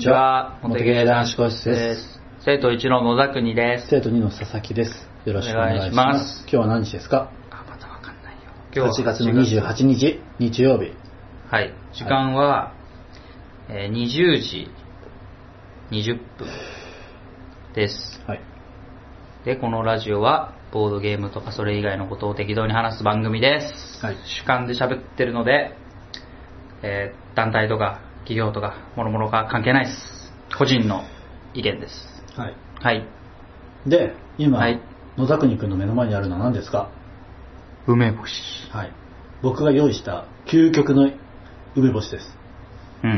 こんにちは。モテゲー男子個室です。生徒1の野田国です。生徒2の佐々木です。よろしくお願いします。今日は何日ですか？あ、まだわかんないよ。?8 月の28日、日曜日。はい。時間は、えー20時20分です。はい。で、このラジオは、ボードゲームとかそれ以外のことを適当に話す番組です。はい主観で喋ってるので、えー団体とか企業とか、もろもろが関係ないです。個人の意見です。はい。はい。で、今、はい野田国くんの目の前にあるのは何ですか？梅干し。はい。僕が用意した究極の梅干しです。うん。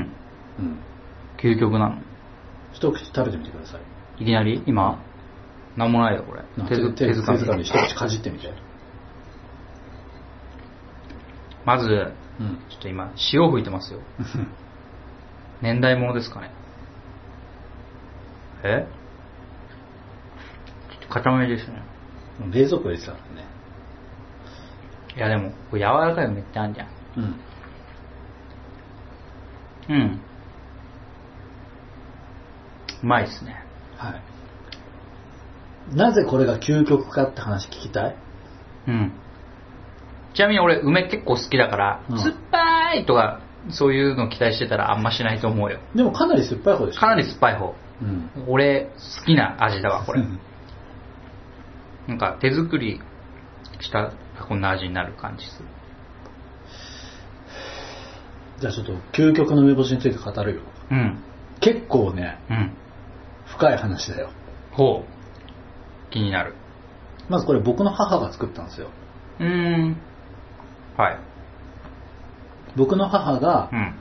うん。究極なの。一口食べてみてください。いきなり？今なんもないよ、これ。手づ手手づかみ。手づかみ一口かじってみて。まず、うん。ちょっと今、塩吹いてますよ。年代物ですかね。え？ちょっと固めですね。冷蔵庫入れてたからね。いやでも、柔らかいのめっちゃあんじゃん。うん。うん。うまいっすね。はい。なぜこれが究極かって話聞きたい？うん。ちなみに俺、梅結構好きだから、うん酸っぱいとか、そういうの期待してたらあんましないと思うよ。でもかなり酸っぱい方でしょかなり酸っぱい方。うん。俺、好きな味だわ、これう。んなんか手作りしたこんな味になる感じする。じゃあちょっと究極の梅干しについて語るよ。うん。結構ね、うん。深い話だよ。ほう。気になる。まずこれ僕の母が作ったんですよ。うーん。はい。僕の母がう、ん。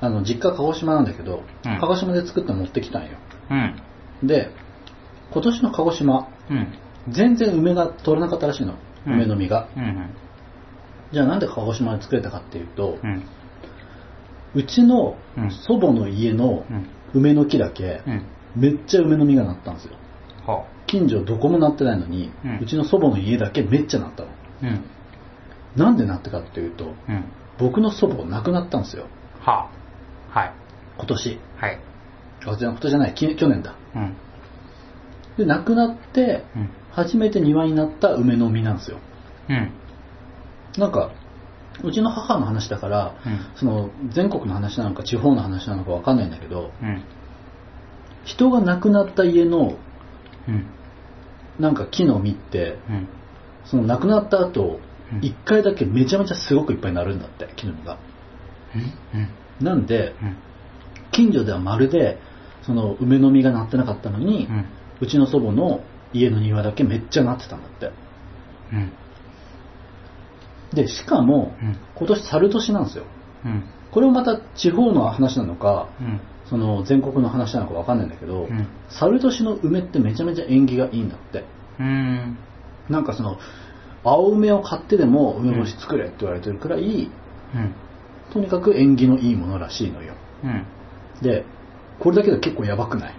あの、実家鹿児島なんだけど、うん鹿児島で作って持ってきたんよ。うん。で、今年の鹿児島、うん。全然梅が取れなかったらしいの。うん梅の実が。うん。じゃあなんで鹿児島で作れたかっていうとう、ちのうん祖母の家のうん。梅の木だけ、うん。めっちゃ梅の実がなったんですよ。は近所どこもなってないのに、ううんちの祖母の家だけめっちゃなったの。うん。なんでなってかっていうと、うん。僕の祖母亡くなったんですよ。ははい。今年。はい。あ、じゃあ今年じゃない、き去年だ。うん。で、亡くなって、うん。初めて庭になった梅の実なんですよ。うん。なんか、うちの母の話だから、うんその全国の話なのか地方の話なのかわかんないんだけど、うん。人が亡くなった家のうん。なんか木の実って、うん。その亡くなった後うん、一回だけめちゃめちゃすごくいっぱいなるんだって、木の実が。うん？なんで、うん。近所ではまるで、その梅の実がなってなかったのに、うちの祖母の家の庭だけめっちゃなってたんだって。うん。で、しかも、うん。今年猿年なんですよ。うん。これもまた地方の話なのか、うん。その全国の話なのかわかんないんだけど、うん猿年の梅ってめちゃめちゃ縁起がいいんだって。うん。なんかその、青梅を買ってでも梅干し作れって言われてるくらい、うん。とにかく縁起のいいものらしいのよ。うん。で、これだけで結構やばくない？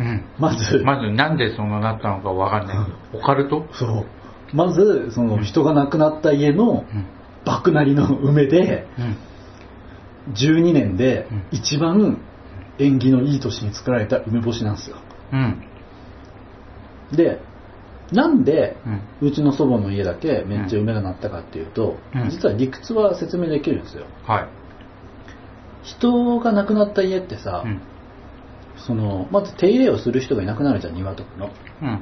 うん。まず、まずなんでそんななったのかわかんない。オカルト？そう。まず、その人が亡くなった家のうん。爆なりの梅で、うん。12年でうん一番縁起のいい年に作られた梅干しなんですよ。うん。で、なんで、うん。うちの祖母の家だけめっちゃ梅がなったかっていうと、うん実は理屈は説明できるんですよ。はい。人が亡くなった家ってさ、うん。その、まず手入れをする人がいなくなるじゃん、庭とかの。うん。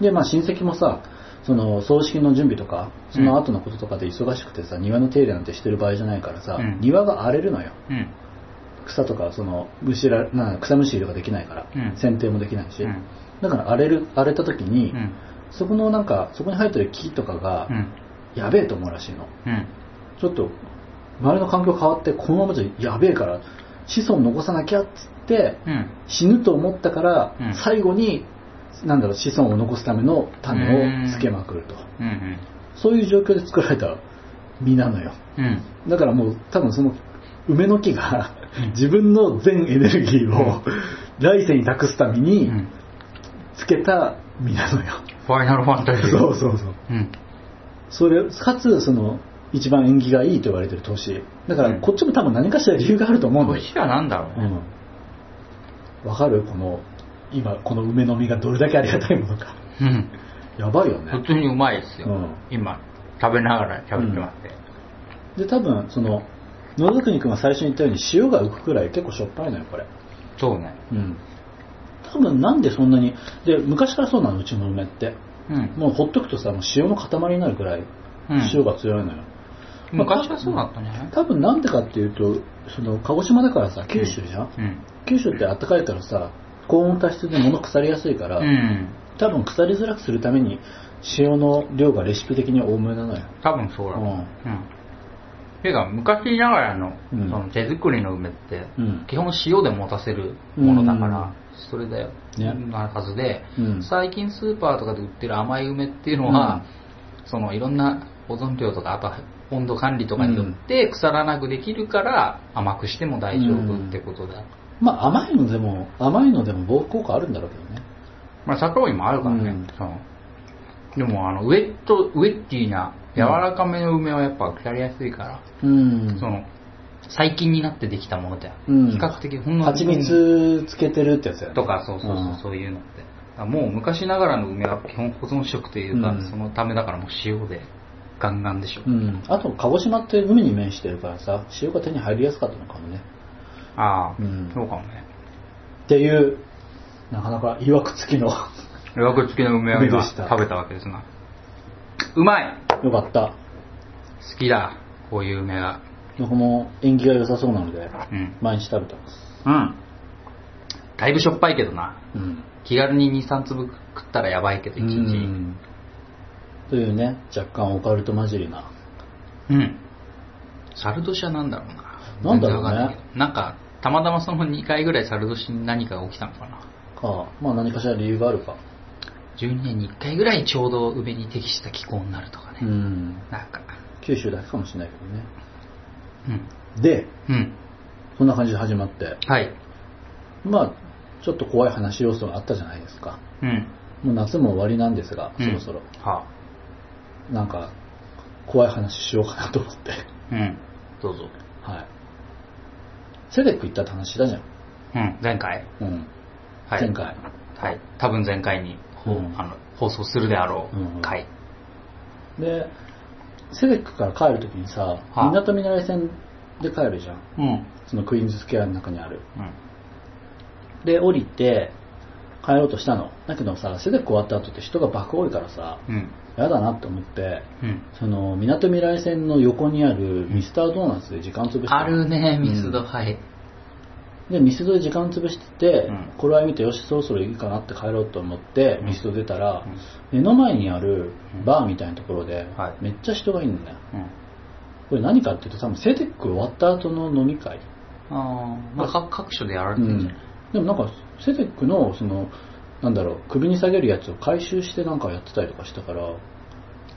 で、まあ親戚もさ、その葬式の準備とか、その後のこととかで忙しくてさ、庭の手入れなんてしてる場合じゃないからさ、うん庭が荒れるのよ。うん。草とか、その、虫ら、な草むしりとかできないから、うん剪定もできないし。うん。だから荒れる、荒れた時に、うん。そこのなんか、そこに生えてる木とかがう、ん。やべえと思うらしいの。うん。ちょっと、周りの環境変わって、このままじゃやべえから、子孫残さなきゃっつって、うん。死ぬと思ったから、うん最後に、なんだろう、子孫を残すための種をつけまくると。うん。そういう状況で作られた実なのよ。うん。だからもう多分その梅の木がうん自分の全エネルギーを来世に託すためうにん。つけた実なのよ。ファイナルファンタジー。そうそうそう。うん。それ、かつその一番縁起がいいと言われてる年。だからこっちも多分何かしら理由があると思うんだよ。年は何だろうね。うん。わかる？この、今、この梅の実がどれだけありがたいものか。うん。やばいよね。普通にうまいですよ。うん今、食べながら喋ってますね。で、多分、その、野田国君が最初に言ったように塩が浮くくらい結構しょっぱいのよ、これ。そうね。うん。多分なんでそんなに、で、昔からそうなの、うちの梅って。うん。もうほっとくとさ、もう塩の塊になるくらいうん塩が強いのよ。昔はそうだったんじゃない多分なんでかっていうと、その、鹿児島だからさ、九州じゃん、うん。九州って暖かいからさ、高温多湿で物腐りやすいから、うん。多分腐りづらくするために塩の量がレシピ的に多めなのよ。多分そうだ。うんうん。ていうか、昔ながらの、うんその手作りの梅って、うん基本塩で持たせるものだから、うんそれだよ、ね。なはずで、うん。最近スーパーとかで売ってる甘い梅っていうのは、そのいろんな保存料とか、あとは温度管理とかによって腐らなくできるから甘くしても大丈夫ってことだ。まあ甘いのでも、甘いのでも防腐効果あるんだろうけどね。まあ砂糖にもあるからね。でもあのウェット、ウェッティーな柔らかめの梅はやっぱ腐りやすいから、うん。その最近になってできたもので、うん。比較的ほんの蜂蜜つけてるってやつやね。とかそうそうそう、うん。そういうのって。もう昔ながらの梅は基本保存食というか、うん。そのためだからもう塩でガンガンでしょ、うん。あと、鹿児島って海に面してるからさ、塩が手に入りやすかったのかもね。ああ、うん。そうかもね。っていう、なかなか曰く付きの、予約付きの梅を今食べたわけですな。うまい。よかった。好きだこういう梅が僕も縁起が良さそうなので、うん毎日食べてます。うんだいぶしょっぱいけどなうん。気軽に23粒食ったらやばいけど1日うんというね、若干オカルト混じりな。うん。サルドシはなんだろうな。なんだろうね全然わかんないけどなんか、たまたまその2回ぐらいサルドシに何かが起きたのかな。か、まあ何かしら理由があるか。12年に1回ぐらいちょうど梅に適した気候になるとかね。うん。なんか、九州だけかもしれないけどね。うん。で、うん。そんな感じで始まって、はい。まあ、ちょっと怖い話要素があったじゃないですか。うん。もう夏も終わりなんですが、うんそろそろ。はなんか、怖い話しようかなと思って。あ。うん。どうぞ。はい。セレック行ったって話したじゃん。うん。前回？うん。はい。前回。はい。多分前回に、ほううんあの放送するであろうんうんう回。で、セレックから帰るときにさ、はあ港未来線で帰るじゃん。うん。そのクイーンズスクエアの中にある。うん。で、降りて、帰ろうとしたの。だけどさ、セレック終わった後って人が爆多いからさ、うん。やだなって思って、うん。その、港未来線の横にあるミスタードーナツで時間潰してあるね、ミスド。うんはい。で、ミスドで時間潰してて、うん。これは見て、よし、そろそろいいかなって帰ろうと思って、うん。ミスド出たら、うん。目の前にあるうん。バーみたいなところで、はい。めっちゃ人がいるんだよ。うん。これ何かっていうと、多分セテック終わった後の飲み会。ああ、まあ、か各所でやられうんてるんじゃない、でもなんか、セテックの、その、なんだろう、首に下げるやつを回収してなんかやってたりとかしたから、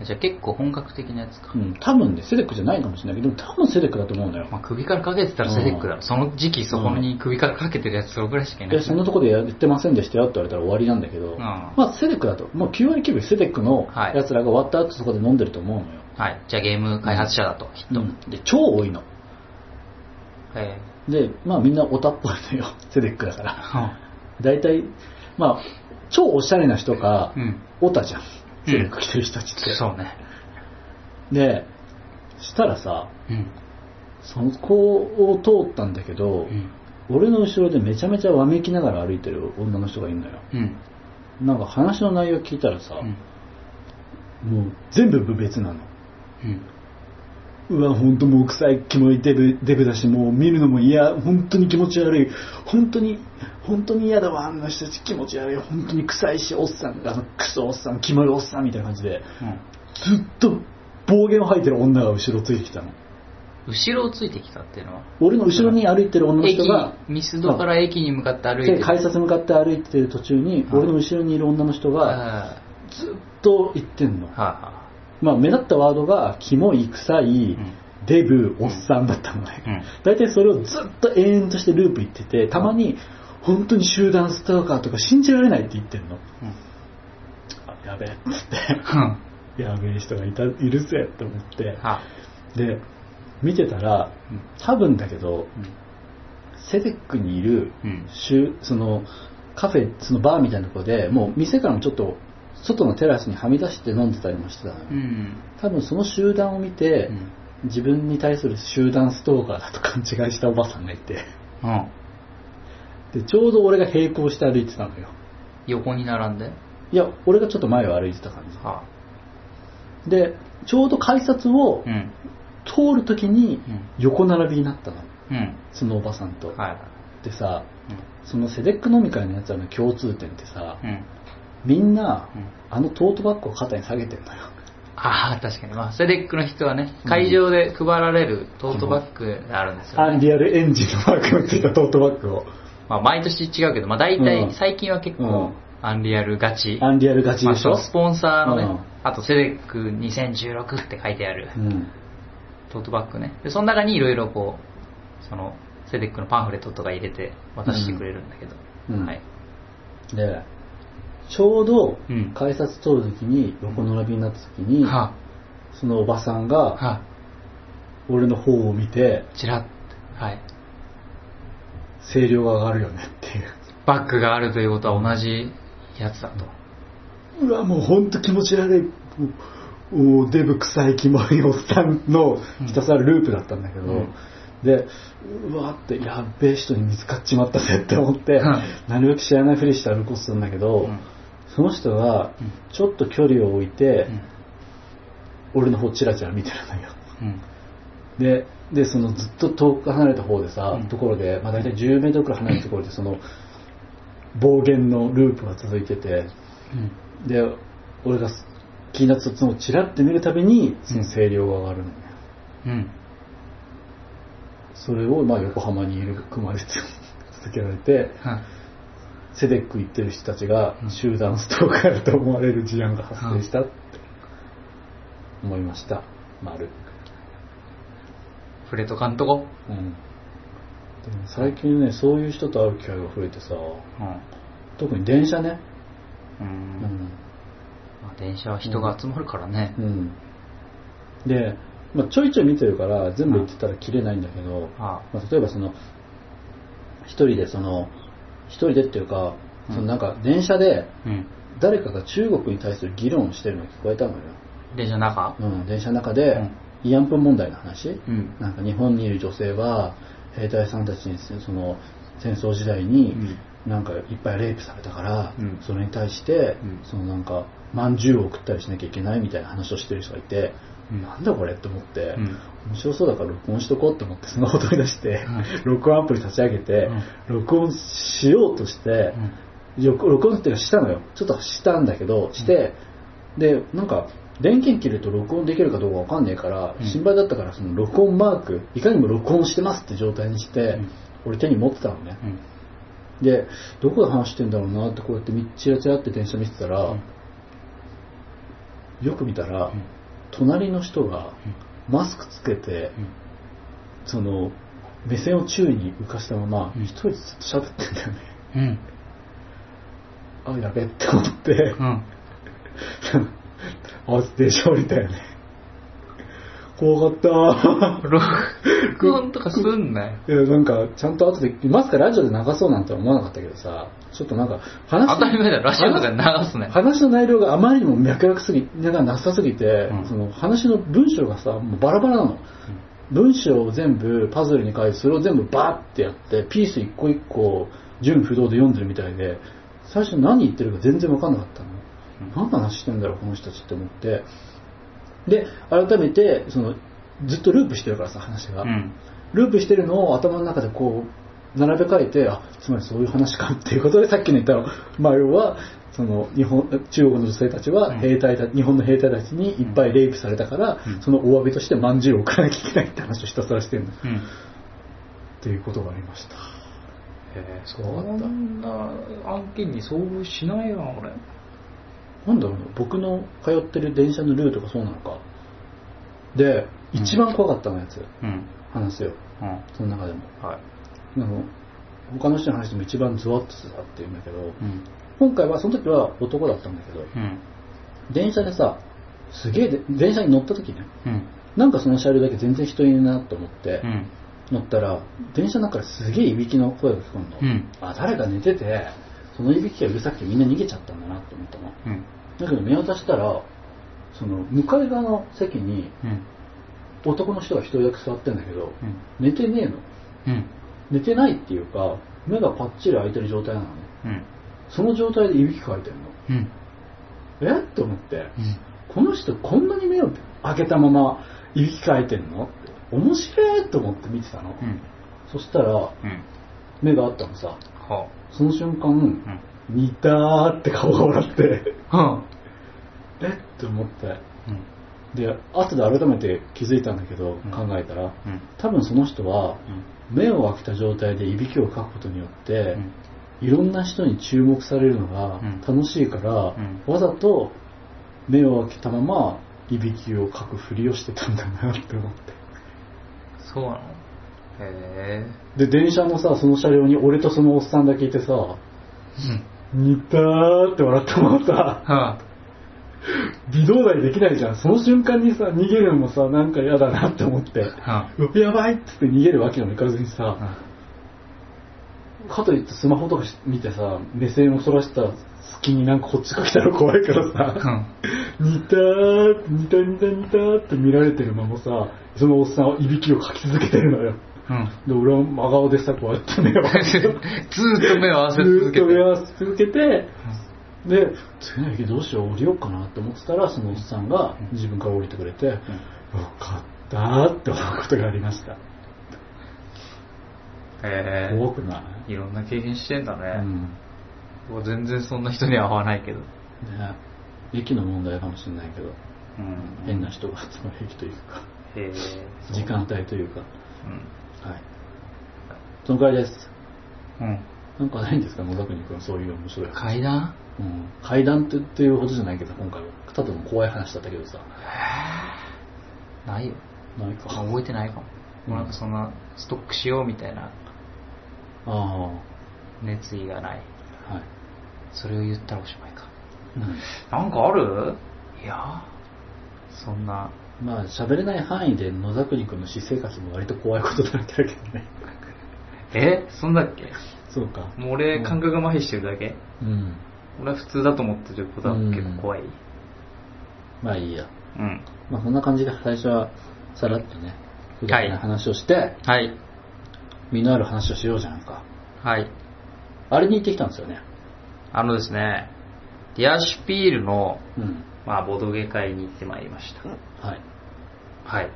じゃあ結構本格的なやつか。うん、多分ね、セテックじゃないかもしれないけど、多分セテックだと思うのよ。まあ、首からかけてたらセテックだろ。その時期そこに首からかけてるやつそれぐらいしかいない。で、そんなとこでやってませんでしたよって言われたら終わりなんだけど、んまあセテックだと、もう9割9分セテックのはいやつらが終わった後そこで飲んでると思うのよ。はい。じゃあゲーム開発者だと、きっと。うんで、超多いの。えで、まあみんなオタっぽいのよ、セテックだから。ー大体、まあ、超おしゃれな人がう、ん。オタじゃん。セテック着てる人たちって。そうね。で、したらさ、うん。そこを通ったんだけど、うん。俺の後ろでめちゃめちゃわめきながら歩いてる女の人がいるのよ。うん。なんか話の内容聞いたらさ、うん。もう全部部別なの。うわ、本当もう臭い、キモいデブ、デブだし、もう見るのも嫌、本当に気持ち悪い、本当に、本当に嫌だわ、あんな人たち気持ち悪い、本当に臭いし、おっさん、あの、クソおっさん、キモいおっさんみたいな感じで、うん。ずっと暴言を吐いてる女が後ろついてきたの。後ろをついてきたっていうのは？俺の後ろに歩いてる女の人が、駅、ミスドから駅に向かって歩いて。で改札向かって歩いてる途中に、はい俺の後ろにいる女の人が、はずっと言ってんの。いはまあ、目立ったワードが、キモい、臭い、い。うん。デブ、おっさんだったのね。うん。大体それをずっと永遠としてループ言ってて、たまに、本当に集団スターカーとか信じられないって言ってんの。あ、やべえ、っつって、やべえ人がいた、いるぜって思って、はで、見てたら、多分だけど、セデックにいるうん。週そのカフェそのバーみたいなところでもう店からもちょっと外のテラスにはみ出して飲んでたりもしてたのよ、うん。多分その集団を見て、うん。自分に対する集団ストーカーだと勘違いしたおばさんがいてうん。でちょうど俺が並行して歩いてたのよ横に並んで？いや俺がちょっと前を歩いてた感はじでちょうど改札を。通るときにうん横並びになったのうん。そのおばさんと、はい。でさそのセデック飲み会のやつらの共通点ってさ。みんな、うんあのトートバッグを肩に下げてんのよああ、確かに。まあ、セデックの人はね、会場で配られるトートバッグがあるんですよ、ね。アンリアルエンジンのマークのついたトートバッグをまあ、毎年違うけど、まあ、大うん体、最近は結構うん、アンリアルガチ。アンリアルガチまあ、でしょ、そのスポンサーのね、うんあとセデック2016って書いてあるうんトートバッグね。で、その中にいろいろこう、その、セデックのパンフレットとか入れて渡してくれるんだけど。うんはい。でちょうどうん。改札通るときに横並びになったときに、はそのおばさんあ、がはあ、俺の方を見てちらっと、はい。声量が上がるよねっていう。バッグがあるということは同じやつだと。うわもうほんと気持ち悪い。もうもうデブ臭いキモいおっさんのひたすらループだったんだけど、うん。でうわってやっべえ人に見つかっちまったぜって思って、うん。なるべく知らないふりして歩こうとするんだけど、うんその人がうん。ちょっと距離を置いて、うん。俺の方チラチラ見てるのよ。うん。ででそのずっと遠く離れた方でさ、うん。ところで、まあ、大体10メートルくらい離れたところでその暴言のループが続いててうん。で俺が気になってそのチラッて見るたびにその声量が上がるのよ、うん。それをまあ横浜にいる熊で 続けられてはいセデック行ってる人たちがうん。集団ストーカーだと思われる事案が発生したって思いました。丸。触れとかんとこ。うん。でも最近ねそういう人と会う機会が増えてさうん。特に電車ね。う。うん。ん、まあ、電車は人が集まるからね。うん、で、まあ、ちょいちょい見てるから全部言ってたら切れないんだけど、あ。まあ、例えばその一人でその一人でっていうか、うん。そのなんか電車でうん。誰かが中国に対する議論をしてるのが聞こえたのよ、電車の中？うん、電車の中で、うん。慰安婦問題の話、うん。なんか日本にいる女性は兵隊さんたちにその戦争時代になんかいっぱいレイプされたから、うん。それに対して、うん。そのなんかまんじゅうを送ったりしなきゃいけないみたいな話をしてる人がいて、うんなんだこれって思って、うん。面白そうだから録音しとこうって思ってスマホ取り出して、うん。録音アプリ立ち上げて、録音しようとして、録音っていうかしたのよ。ちょっとしたんだけどして、でなんか電源切ると録音できるかどうかわかんねえから、うん。心配だったからその録音マークいかにも録音してますって状態にして、うん。俺手に持ってたのね、うん。でどこで話してんだろうなってこうやってみチラチラって電車見てたら、よく見たら、うん隣の人がマスクつけて、うん。その目線を宙に浮かしたままうん。一人でずっと喋ってんだよね、うん。あやべって思って、うん。慌てて電車降りたよね怖かった。録音とかすんなよ。いやなんかちゃんと後でまさかラジオで流そうなんて思わなかったけどさちょっとなんか話当たり前だよ、ラジオとかで流すね。話の内容があまりにも脈絡すぎがなさすぎて、うん。その話の文章がさもうバラバラなの、文章を全部パズルに書いてそれを全部バーってやってピース一個一個純不動で読んでるみたいで最初何言ってるか全然分かんなかったの、何の話してんだろうこの人たちって思ってで改めてそのずっとループしてるからさ話が、うん。ループしてるのを頭の中でこう並べ替えてあつまりそういう話かっていうことでさっきの言ったの、まあ、要はその日本中国の女性たちはうん。兵隊た、日本の兵隊たちにいっぱいレイプされたから、うん。そのお詫びとしてまんじゅうを送らなきゃいけないって話をひたすらしてるの。っうん。ていうことがありました。えー、そんな案件に遭遇しないな、俺。なんだろうな僕の通ってる電車のルートがそうなのかでうん一番怖かったのやつ、うん。話すようん。その中でもはい。あの他の人の話でも一番ズワッとするなっていうんだけど、うん。今回はその時は男だったんだけどうん。電車でさすげえで電車に乗った時ねうん。なんかその車両だけ全然人いないなと思ってう、ん。乗ったら電車の中からすげえいびきの声が聞こえるの、うんあ誰か寝ててそのいびきがうるさくてみんな逃げちゃったんだなって思ったのうん。だけど見渡したらその向かい側の席にうん。男の人が一人だけ座ってんだけどうん。寝てねえのうん。寝てないっていうか目がパッチリ開いてる状態なのねうん。その状態でいびきかいてんのうん。え？って思ってうん。この人こんなに目を開けたままいびきかいてんの？って面白いと思って見てたの、うん。そしたらうん。目があったのさはその瞬間。似たーって顔が笑って。はえっ？て思って。うん。で後で改めて気づいたんだけど、うん。考えたらうん。多分その人はうん。目を開けた状態でいびきをかくことによって、うん。いろんな人に注目されるのがうん。楽しいから、うん。わざと目を開けたままいびきをかくふりをしてたんだなって思って。そうなの？へで電車もさその車両に俺とそのおっさんだけいてさ。似たーって笑ったままさはあ。微動だにできないじゃんその瞬間にさ逃げるのもさなんか嫌だなって思ってはあ。やばいっつって逃げるわけにもいかずにさ、はかといってスマホとか見てさ目線をそらした隙になんかこっちが来たら怖いからあ。うさん。似たー似た似た似たーって見られてるままさそのおっさんはいびきをかき続けてるのようん。で俺は真顔でさこうやって目を合わせて。ずーっと目を合わせずー続けて。っと目を合わせ続けて。で次の駅どうしよう降りようかなって思ってたらそのおっさんが自分から降りてくれて、よかったーって思うことがありました。へえ。怖くない？いろんな経験してんだうね。ん僕全然そんな人には会わないけど。ね。駅の問題かもしれないけど。うん。変な人が集まる駅というか。へえ。時間帯というか。うん。はい。そのくらいです。うん。なんかないんですか野田国君そういう面白い話、階段？うん、階段ってっていうほどじゃないけど今回は。ただの怖い話だったけどさ。ないよ。ないか。あ覚えてないかも。もうなんかそんなストックしようみたいな。ああは熱意がない。い、それを言ったらおしまいか。うん。なんかある？いや、そんな。まあ喋れない範囲で野田国君の私生活も割と怖いことだらけだけどね。え？そんだっけ？そうか。もう俺感覚が麻痺してるだけ？うん。俺は普通だと思ってることは結構怖い。まあいいや。うん。まあそんな感じで最初はさらっとね普段の話をして、はい。身のある話をしようじゃんか。はい。あれに行ってきたんですよね。あのですね、ディアシュピールの、うん。まあ、ボドゲ会に行ってまいりました。はいはい。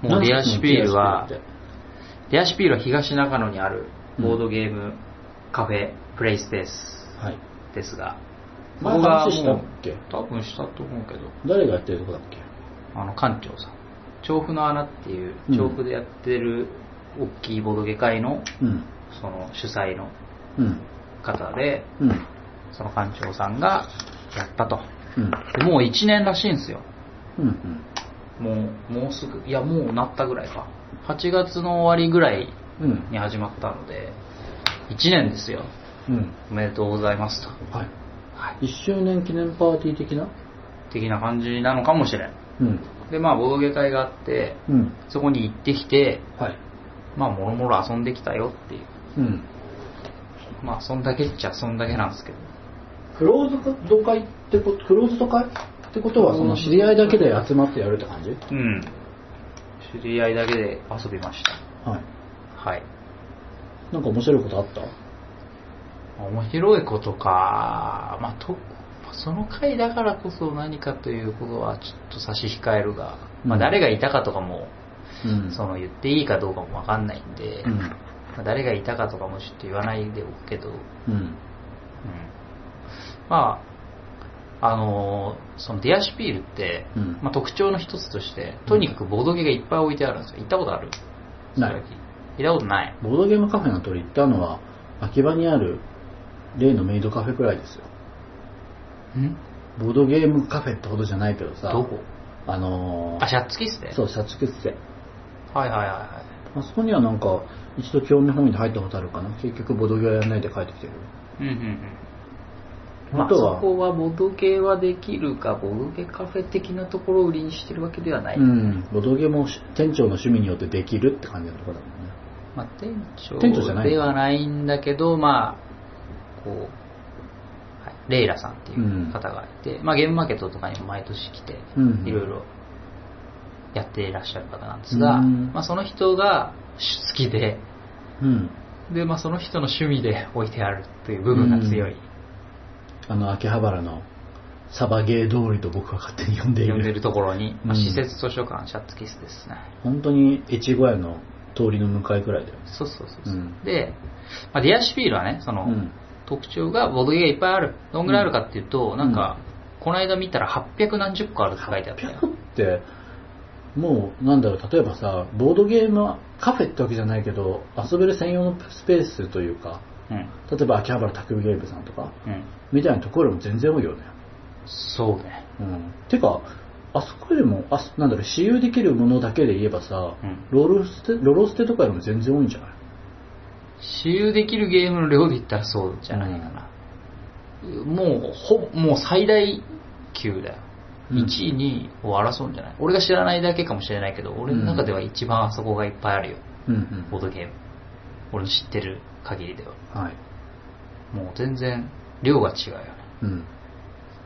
もうディアシュピールは、ディアシュピールは東中野にあるボードゲームカフェ、プレイスペースはい。ですが、前話したっけ？多分したと思うけど、誰がやってるとこだっけ？あの、館長さん。調布の穴っていううん、調布でやってる大きいボードゲ会の、うん。その主催のうん。方で、うん。その館長さんがやったと。うん。でもう1年らしいんですよ。うんもう、もうすぐ、いや、もうなったぐらいか。8月の終わりぐらいに始まったので、1年ですよ。うんおめでとうございますと。はいはい。1周年記念パーティー的な？的な感じなのかもしれん。うんで、まあ、ボードゲ会があって、うんそこに行ってきて、はいまあ、もろもろ遊んできたよっていう。うんまあ、そんだけっちゃそんだけなんですけど。クローズド会ってことクローズド会？ってことはその知り合いだけで集まってやるって感じ？うん。知り合いだけで遊びました。はい。はい。なんか面白いことあった？面白いことか、まあ、とその回だからこそ何かということはちょっと差し控えるが、まあ、うん。誰がいたかとかも、うん。その言っていいかどうかもわかんないんで、うん。まあ誰がいたかとかもちょっと言わないでおくけど、うん。うん。まあ、あのーそのディアシュピールって、うん。まあ、特徴の一つとして、とにかくボードゲーがいっぱい置いてあるんですよ。行ったことある？ない。行ったことない。ボードゲームカフェの鳥行ったのは秋葉にある例のメイドカフェくらいですよ。ん？ボードゲームカフェってほどじゃないけどさどこ？あのーあ、シャッツキスで？そう社畜っせはいはいはいはあそこにはなんか一度興味本位で入ったことあるかな？結局ボードゲームやんないで帰ってきてる。い。うんうんうん。まあ、そこはボドゲはできるか、ボドゲカフェ的なところを売りにしてるわけではない。うん。ボードゲームを店長の趣味によってできるって感じのところだもんねまあ、店長店長じゃない。ではないんだけど、まあ、こう、はい、レイラさんっていう方がいて、まあ、ゲームマーケットとかにも毎年来て、うん。いろいろやっていらっしゃる方なんですが、うん。まあ、その人が好きで、うん。で、まあ、その人の趣味で置いてあるという部分が強い、あの、秋葉原のサバゲー通りと僕は勝手に呼んでいる。呼んでるところに、まあ、うん施設図書館シャッツキスですね。本当に越後屋の通りの向かいくらいだよね。そうそうそうそう、うんで、まあ、ディアシュピールはね、その、うん特徴がボードゲーいっぱいある。どんぐらいあるかっていうと、なんか、この間見たら800何十個あるって書いてあったよ。800って、もう、なんだろう、例えばさ、ボードゲームカフェってわけじゃないけど、遊べる専用のスペースというか、うん。例えば秋葉原卓球ゲームさんとか、うん。みたいなところも全然多いよね。そうね。うん。てか、あそこよりも、あなんだろう、私有できるものだけで言えばさ、うんロールステ、ロロステとかよりも全然多いんじゃない？私有できるゲームの量で言ったらそうじゃないかな。もう、ほ、もう最大級だよ。うん1位、2位を争うんじゃない？俺が知らないだけかもしれないけど、俺の中では一番あそこがいっぱいあるよ。うんうん。ボードゲーム。俺の知ってる限りでは。はい。もう全然量が違うよね。うん。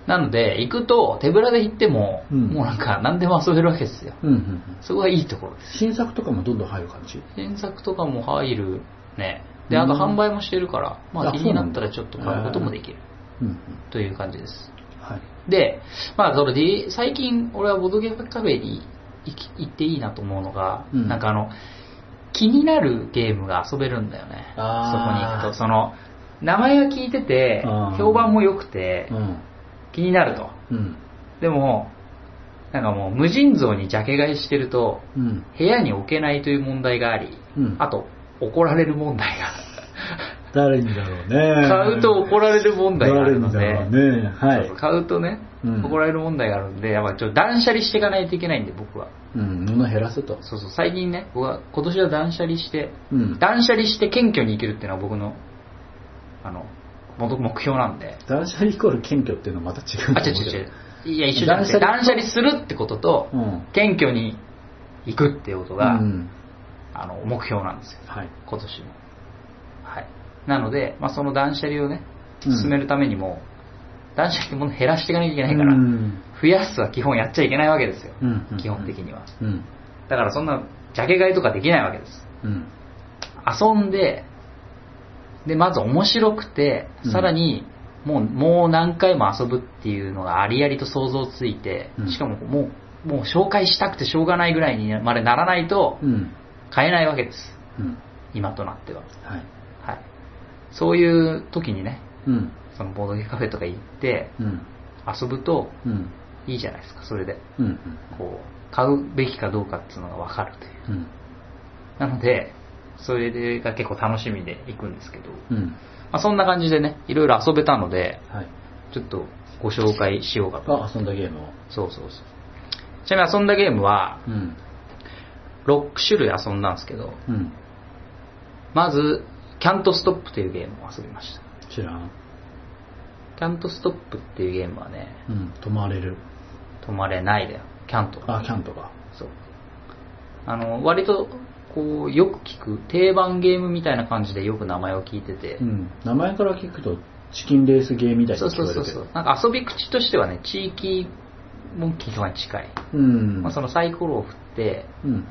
なので、行くと手ぶらで行っても、うんもうなんか何でも遊べるわけですよ。うんうんうん。そこがいいところです。新作とかもどんどん入る感じ？新作とかも入るね。で、うんあと販売もしてるから、まああ気になったらちょっと買うこともできる。うんうん。という感じです。はい。で、まあそれで、最近俺はボードゲカフェに行っていいなと思うのが、うんなんかあの、気になるゲームが遊べるんだよね。そこに行くと。その、名前が聞いてて評判も良くてう、ん。気になると。うん。でも、なんかもう無尽蔵にジャケ買いしてると、うん。部屋に置けないという問題があり、うんあと、怒られる問題が。誰にだろうね。買うと怒られる問題があるので。買うとね、うん怒られる問題があるんで、やっぱちょっと断捨離していかないといけないんで、僕は。うん。物減らせと。そうそう、最近ね、僕は今年は断捨離して、うん。断捨離して謙虚に生きるっていうのは僕の、あの、目目標なんで。断捨離イコール謙虚っていうのはまた違うあ、違う違う。いや、一緒じゃなくて、断断捨離するってことと、うん。謙虚に行くっていうことが、うん。あの、目標なんですよ。はい。今年の。はい。なので、まあ、その断捨離をね、うん進めるためにも、断捨離ってもの減らしていかなきゃいけないから、うん。増やすは基本やっちゃいけないわけですよ。うんうん基本的には。うん。だからそんな、ジャケ買いとかできないわけです。うん。遊んで、で、まず面白くて、うんさらに、もう、もう何回も遊ぶっていうのがありありと想像ついて、うんしかももう、もう紹介したくてしょうがないぐらいにまでならないと、うん。買えないわけです。うん。今となっては。はい。はい。そういう時にね、うん。そのボードゲームカフェとか行ってうん。遊ぶとうん。いいじゃないですか、それで。うん。こう、買うべきかどうかっていうのがわかるという。うん。なので、それが結構楽しみで行くんですけど、うん。まあ、そんな感じでね、いろいろ遊べたので、はい。ちょっとご紹介しようかと。あ、遊んだゲームを。そうそうそう。ちなみに遊んだゲームは、うん。6種類遊んだんですけど、うん。まず、キャントストップというゲームを遊びました。知らん。キャントストップっていうゲームはね、うん。止まれる。止まれないだよ。キャント。あ、キャントか。そう。あの、割と、こう、よく聞く、定番ゲームみたいな感じでよく名前を聞いてて、うん。名前から聞くと、チキンレースゲーみたいそうそうそうそう。なんか遊び口としてはね、地域モンキーとかに近い。うん。まあ、そのサイコロを振って、うんうん。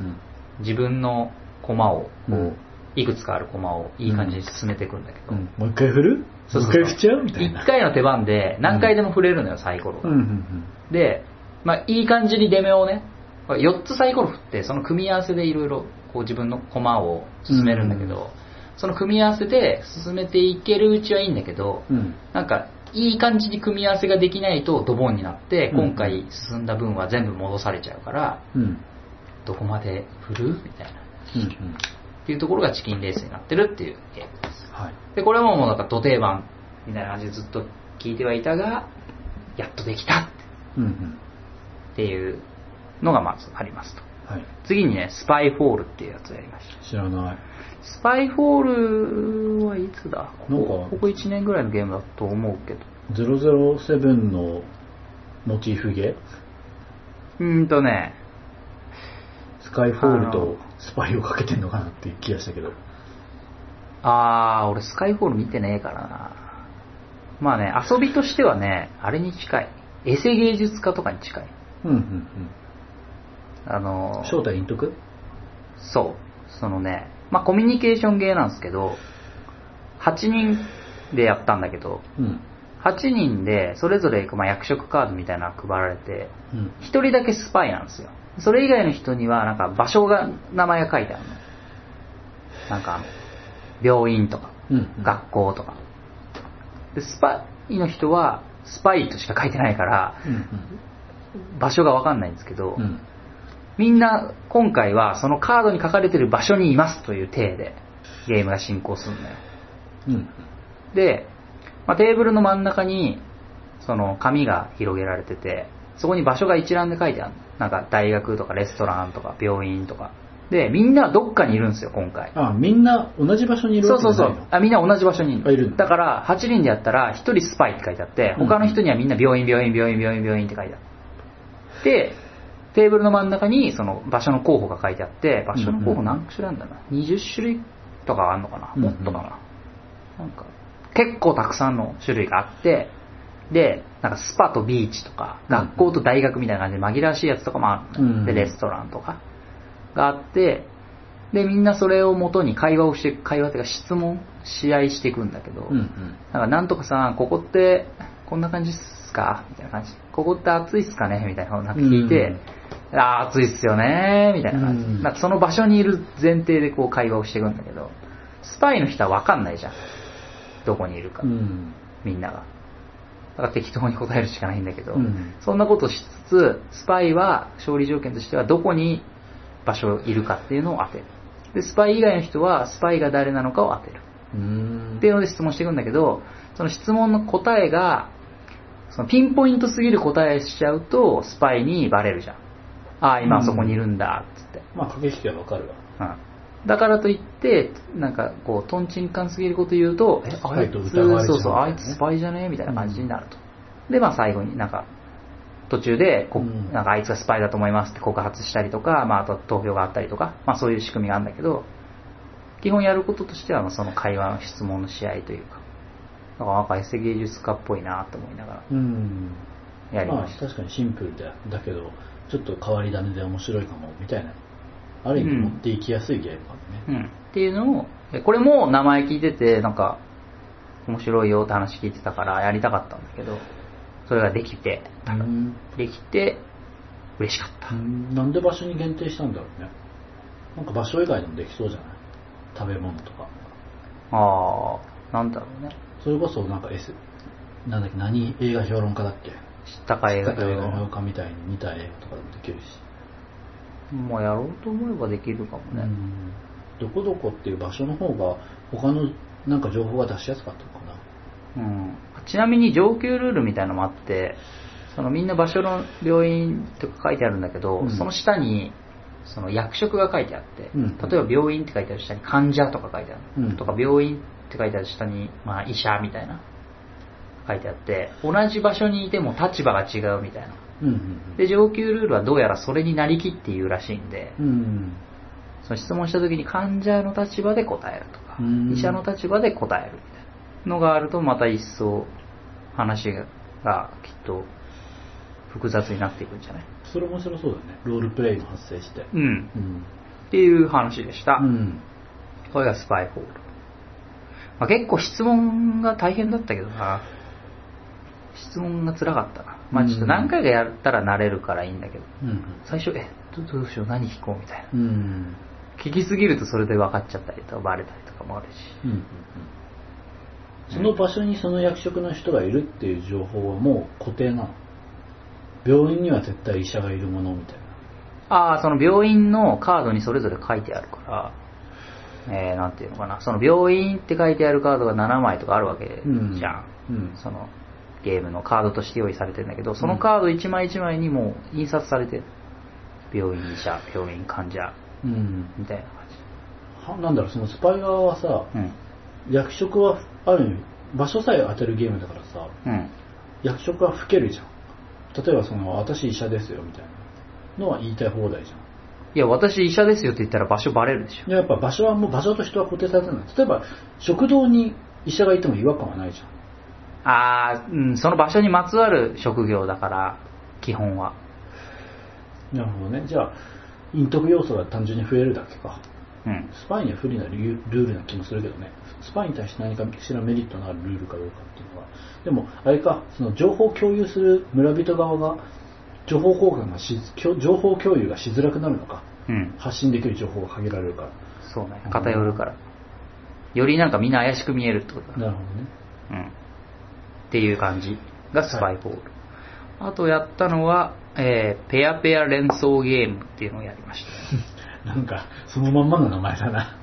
自分の駒を、こう、うんいくつかある駒をいい感じに進めていくんだけど、うん。もう一回振る？そうそうもう一回振っちゃう？みたいな。一回の手番で何回でも振れるのよ、サイコロが。うんうんで、まあ、いい感じに出目をね、4つサイコロ振って、その組み合わせでいろいろこう自分の駒を進めるんだけど、うんその組み合わせで進めていけるうちはいいんだけど、うん。うん。なんか、いい感じに組み合わせができないとドボンになって、うん今回進んだ分は全部戻されちゃうから、うん。どこまで振る？みたいな。うんうん。っていうところがチキンレースになってるっていうゲームです。はい。で、これももうなんか土定番みたいな感じでずっと聞いてはいたが、やっとできたうんうん。っていうのがまずありますと。はい。次にね、スパイフォールっていうやつをやりました。知らない。スパイフォールはいつだ？ここここ1年ぐらいのゲームだと思うけど。007のモチーフゲうーんとね、スカイフォールとスパイをかけてんのかなっていう気がしたけど。あー、俺スカイフォール見てねえからな。まあね、遊びとしてはね、あれに近い。エセ芸術家とかに近い。うんうんあのうん。正体言っとく？そう。そのね、まあコミュニケーションゲーなんですけど、8人でやったんだけど、うん。8人でそれぞれ、まあ、役職カードみたいなのが配られて、うん。1人だけスパイなんですよ。それ以外の人には、なんか場所が、名前が書いてあるの。なんかあの、病院とか、うん。学校とか。で、スパイの人は、スパイとしか書いてないから、うん場所がわかんないんですけど、うん。うん。みんな今回はそのカードに書かれてる場所にいますという体でゲームが進行するのよ。うん。で、まあ、テーブルの真ん中にその紙が広げられてて、そこに場所が一覧で書いてあるの。なんか大学とかレストランとか病院とか。で、みんなどっかにいるんですよ、今回。あ、みんな同じ場所にいるそうそうそわけじゃないうの。あみんな同じ場所にいるだだから、8人でやったら、1人スパイって書いてあって、うん他の人にはみんな病院、病院、病院、病院、病院って書いてあって、で、テーブルの真ん中にその場所の候補が書いてあって、場所の候補何種類あるんだな？20種類とかあるのかな？うんもっとかな？なんか、結構たくさんの種類があって、で、なんかスパとビーチとか、うん学校と大学みたいな感じで紛らわしいやつとかもあるうんで、レストランとかがあって、で、みんなそれを元に会話をして、会話というか質問、試合していくんだけど、うんうん。なんかなんとかさん、ここってこんな感じっすかみたいな感じ。ここって暑いっすかね？みたいなのをなんか聞いて、ああ、暑いっすよね？みたいな感じ。うんなんかその場所にいる前提でこう会話をしていくんだけど、スパイの人はわかんないじゃん。どこにいるか、うん。みんなが。だから適当に答えるしかないんだけど、うんそんなことをしつつ、スパイは勝利条件としてはどこに場所いるかっていうのを当てる。で、スパイ以外の人はスパイが誰なのかを当てる。うんっていうので質問していくんだけど、その質問の答えが、そのピンポイントすぎる答えしちゃうと、スパイにバレるじゃん。ああ、今あそこにいるんだ、つって。まあ、駆け引きはわかるわ。うん。だからといって、なんかこう、トンチンカンすぎること言うと、え、あいつ、そうそう、あいつスパイじゃねえみたいな感じになると。で、まあ最後になんか、途中でこ、うんなんかあいつがスパイだと思いますって告発したりとか、まああと投票があったりとか、まあそういう仕組みがあるんだけど、基本やることとしては、まあその会話の質問の試合というか、だからなんかエセ芸術家っぽいなと思いながうん。まあらやりまし、た。確かにシンプルだだけど、ちょっと変わり種で面白いかも、みたいな。ある意味うん持っていきやすいゲームかもね。うん。っていうのを、えこれも名前聞いてて、なんか、面白いよって話聞いてたからやりたかったんだけど、それができて、うんできて、嬉しかった。なんで場所に限定したんだろうね。なんか場所以外でもできそうじゃない？食べ物とか。ああ、なんだろうね。それこそなんか S、なんだっけ、何映画評論家だっけ？知ったか映画評論と家みたいに見た映画とかでもできるし。もうやろうと思えばできるかもね。うんどこどこっていう場所の方が他のなんか情報が出しやすかったのかな？うん。ちなみに上級ルールみたいなのもあって、そのみんな場所の病院とか書いてあるんだけど、うんその下に、その役職が書いてあって、うん。例えば病院って書いてある下に患者とか書いてある、うん。とか病院って書いてある下に、まあ、医者みたいな書いてあって同じ場所にいても立場が違うみたいな。うんうんで上級ルールはどうやらそれになりきって言うらしいんで、うん。うん。その質問した時に患者の立場で答えるとか、うん。医者の立場で答えるみたいなのがあるとまた一層話がきっと複雑になっていくんじゃない？それ面白そうだね。ロールプレイも発生して。うんうん。っていう話でした、うん。これがスパイホール、まあ、結構質問が大変だったけどな質問が辛かったなまあちょっと何回かやったら慣れるからいいんだけどうん。最初えどどうしよう何聞こうみたいなうん。聞きすぎるとそれで分かっちゃったりとかバレたりとかもあるしうんうんうんその場所にその役職の人がいるっていう情報はもう固定なの？病院には絶対医者がいるものみたいな。ああその病院のカードにそれぞれ書いてあるから。えー、なんていうのかな。その病院って書いてあるカードが7枚とかあるわけじゃん、うん。そのゲームのカードとして用意されてるんだけどそのカード1枚1枚にもう印刷されてる。病院医者病院患者。うん。みたいな感はなんだろう。そのスパイ側はさじうん。役職はある意味場所さえ当てるゲームだからさうん。役職は吹けるじゃん例えばその私医者ですよみたいなのは言いたい放題じゃん。いや、私医者ですよって言ったら場所バレるでしょ。いややっぱ場所はもう場所と人は固定されてるんだ例えば食堂に医者がいても違和感はないじゃん。あー、うん、その場所にまつわる職業だから、基本は。なるほどね。じゃあ陰徳要素が単純に増えるだけかうん。スパイには不利なルールな気もするけどねスパイに対して何かしらメリットのあるルールかどうかっていうのはでもあれかその情報共有する村人側が情報交換がし情報共有がしづらくなるのかうん。発信できる情報が限られるからそうね。偏るから。よりなんかみんな怪しく見えるってことだ。なるほどねうん。っていう感じがスパイホール。あとやったのは、えーペアペア連想ゲームっていうのをやりました。なんかそのまんまの名前だな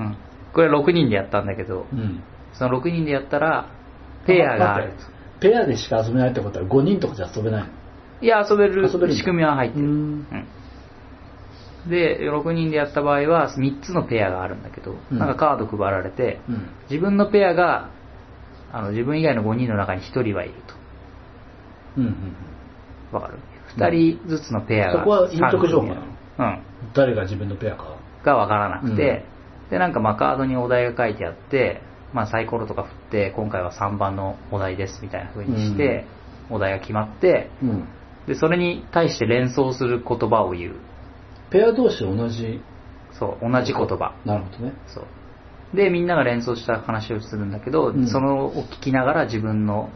うん。これ6人でやったんだけど、うんその6人でやったら、ペアがあるペアでしか遊べないってことは5人とかじゃ遊べないいや、遊べる仕組みは入ってる。うんうんで、6人でやった場合は3つのペアがあるんだけど、うんなんかカード配られて、うん自分のペアが、あの自分以外の5人の中に1人はいるうんうんと。わかる ?2 人ずつのペアが。そこは陰徳情報なの？うん。誰が自分のペアか。がわからなくて、で、なんかまあカードにお題が書いてあって、まあサイコロとか振って、今回は3番のお題ですみたいな風にして、お題が決まって、うん。で、それに対して連想する言葉を言う。ペア同士同じ。そう、同じ言葉。なるほどね。そう。で、みんなが連想した話をするんだけど、うん。そのを聞きながら自分の、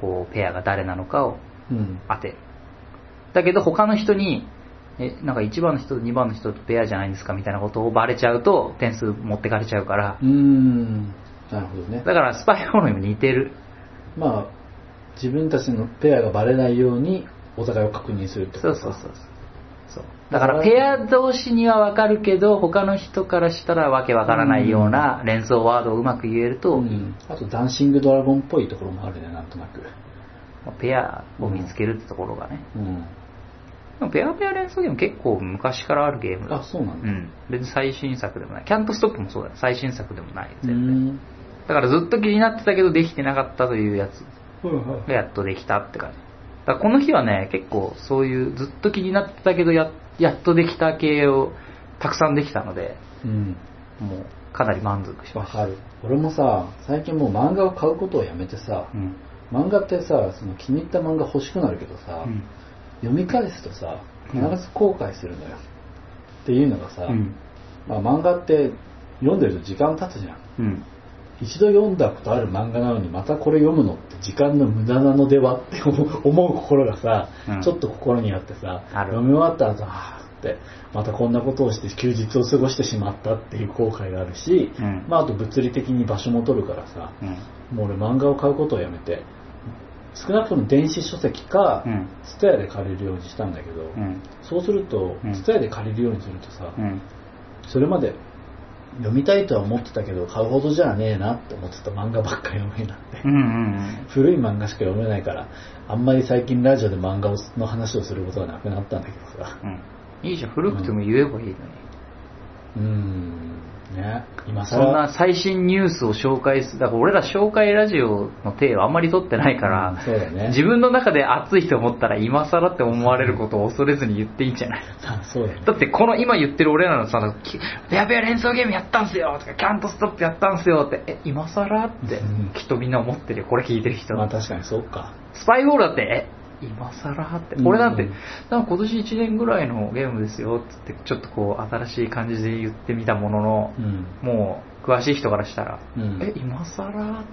こう、ペアが誰なのかをうん。当てる。だけど他の人に、え、なんか1番の人と2番の人とペアじゃないんですかみたいなことをバレちゃうと点数持ってかれちゃうから。う、ーん。なるほどね。だからスパイホールにも似てる。まあ自分たちのペアがバレないようにお互いを確認するってこと。かそうそうそうそう。だからペア同士にはわかるけど、他の人からしたらわけわからないような連想ワードをうまく言えると、うん、あとダンシングドラゴンっぽいところもあるねなんとなく。ペアを見つけるってところがね。うんでもペアペア連想ゲーム結構昔からあるゲームだ。あそうなんだうん。別に最新作でもない。キャントストップもそうだよ。最新作でもない。う全然。んだからずっと気になってたけどできてなかったというやつがやっとできたって感じ。だからこの日はね、結構そういうずっと気になってたけどややっとできた系をたくさんできたので、うんもうかなり満足しました。わかる俺もさ最近もう漫画を買うことをやめてさ、うん。漫画ってさその気に入った漫画欲しくなるけどさ、うん。読み返すとさ必ず後悔するのよ、っていうのがさ、うん。まあ、漫画って読んでると時間経つじゃんうん。一度読んだことある漫画なのにまたこれ読むのって時間の無駄なのではって 思う心がさ、うんちょっと心にあってさ読み終わった後あーってまたこんなことをして休日を過ごしてしまったっていう後悔があるし、うんまあ、あと物理的に場所も取るからさ、うん。もう俺漫画を買うことをやめて少なくとも電子書籍かうん。ツタヤで借りるようにしたんだけど、うん。そうするとうんツタヤで借りるようにするとさ、うん。それまで読みたいとは思ってたけど買うほどじゃねえなって思ってた漫画ばっかり読めになって、うん。うん。古い漫画しか読めないからあんまり最近ラジオで漫画の話をすることがなくなったんだけどさうん。いいじゃん。古くても言えばいいのに。うーんね。今そんな更最新ニュースを紹介する、だから俺ら紹介ラジオの体をあんまり取ってないから、うんそうだね。自分の中で熱いと思ったら今更って思われることを恐れずに言っていいんじゃない？あそうだね。だってこの今言ってる俺らのさ、きペアペア連想ゲームやったんすよとか、キャントストップやったんすよって、え、今更ってうん。きっとみんな思ってるよ。これ聞いてる人。まあ確かにそうか。スパイゴールだって、え、今更って。うんこれなんて、なんか今年1年ぐらいのゲームですよっつって、ちょっとこう新しい感じで言ってみたものの、うんもう詳しい人からしたら、うんえ、今更って。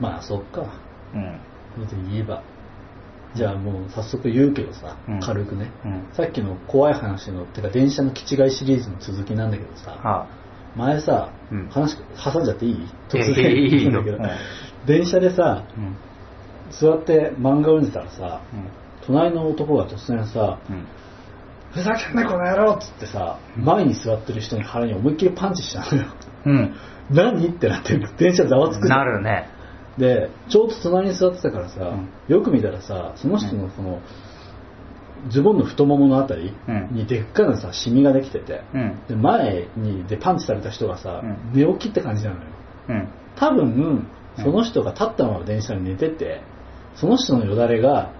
まあそっかうん。それで言えばじゃあもう早速言うけどさ、うん軽くね、うん。さっきの怖い話のてか電車の気違いシリーズの続きなんだけどさ、は前さ、うん話挟んじゃっていい？いやいや いんだけどうん電車でさあ。うん。座って漫画読んでたらさうん。隣の男が突然さうん。「ふざけんなこの野郎!」っつってさ前に座ってる人に腹に思いっきりパンチしたのようん。何？ってなって電車ざわつくなるね。でちょうど隣に座ってたからさ、うんよく見たらさその人のこの、ズボンの太もものあたりうんにでっかいのさシミができてて、うん。で前にでパンチされた人がさ、うん寝起きって感じなのようん。多分うんその人が立ったまま電車に寝ててその人のよだれが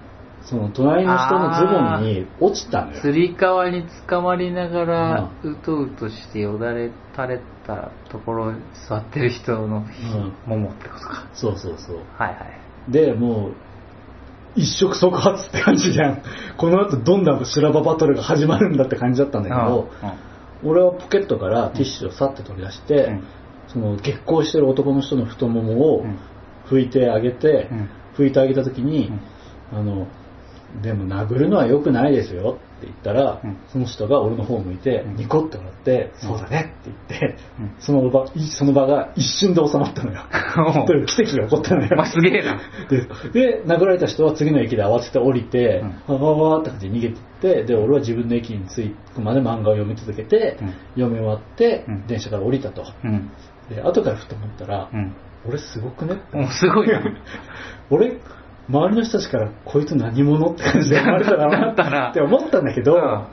その隣の人のズボンに落ちたのよ。つり革に捕まりながら、うとうとしてよだれ垂れたところに座ってる人のんももってことか。そうそうそう。はいはい。で、もう、一触即発って感じじゃん。この後どんな修羅場バトルが始まるんだって感じだったんだけど、俺はポケットからティッシュをさって取り出して、うんその月光してる男の人の太ももをうん拭いてあげて、うん拭いてあげた時に、うんあの、でも殴るのは良くないですよって言ったら、うんその人が俺の方を向いて、うんニコって笑って、うんそうだねって言って、うんその場、その場が一瞬で収まったのよ。という奇跡が起こったのよ。まあすげえな。で、で殴られた人は次の駅で慌てて降りて、うんわわわーって感じで逃げてって、で、俺は自分の駅に着くまで漫画を読み続けて、うん読み終わって、うん電車から降りたと。うん。で、後からふと思ったら、うん。俺すごくね？うすごいな。俺、周りの人たちからこいつ何者？って感じで思われたらだったななって思ったんだけど、うん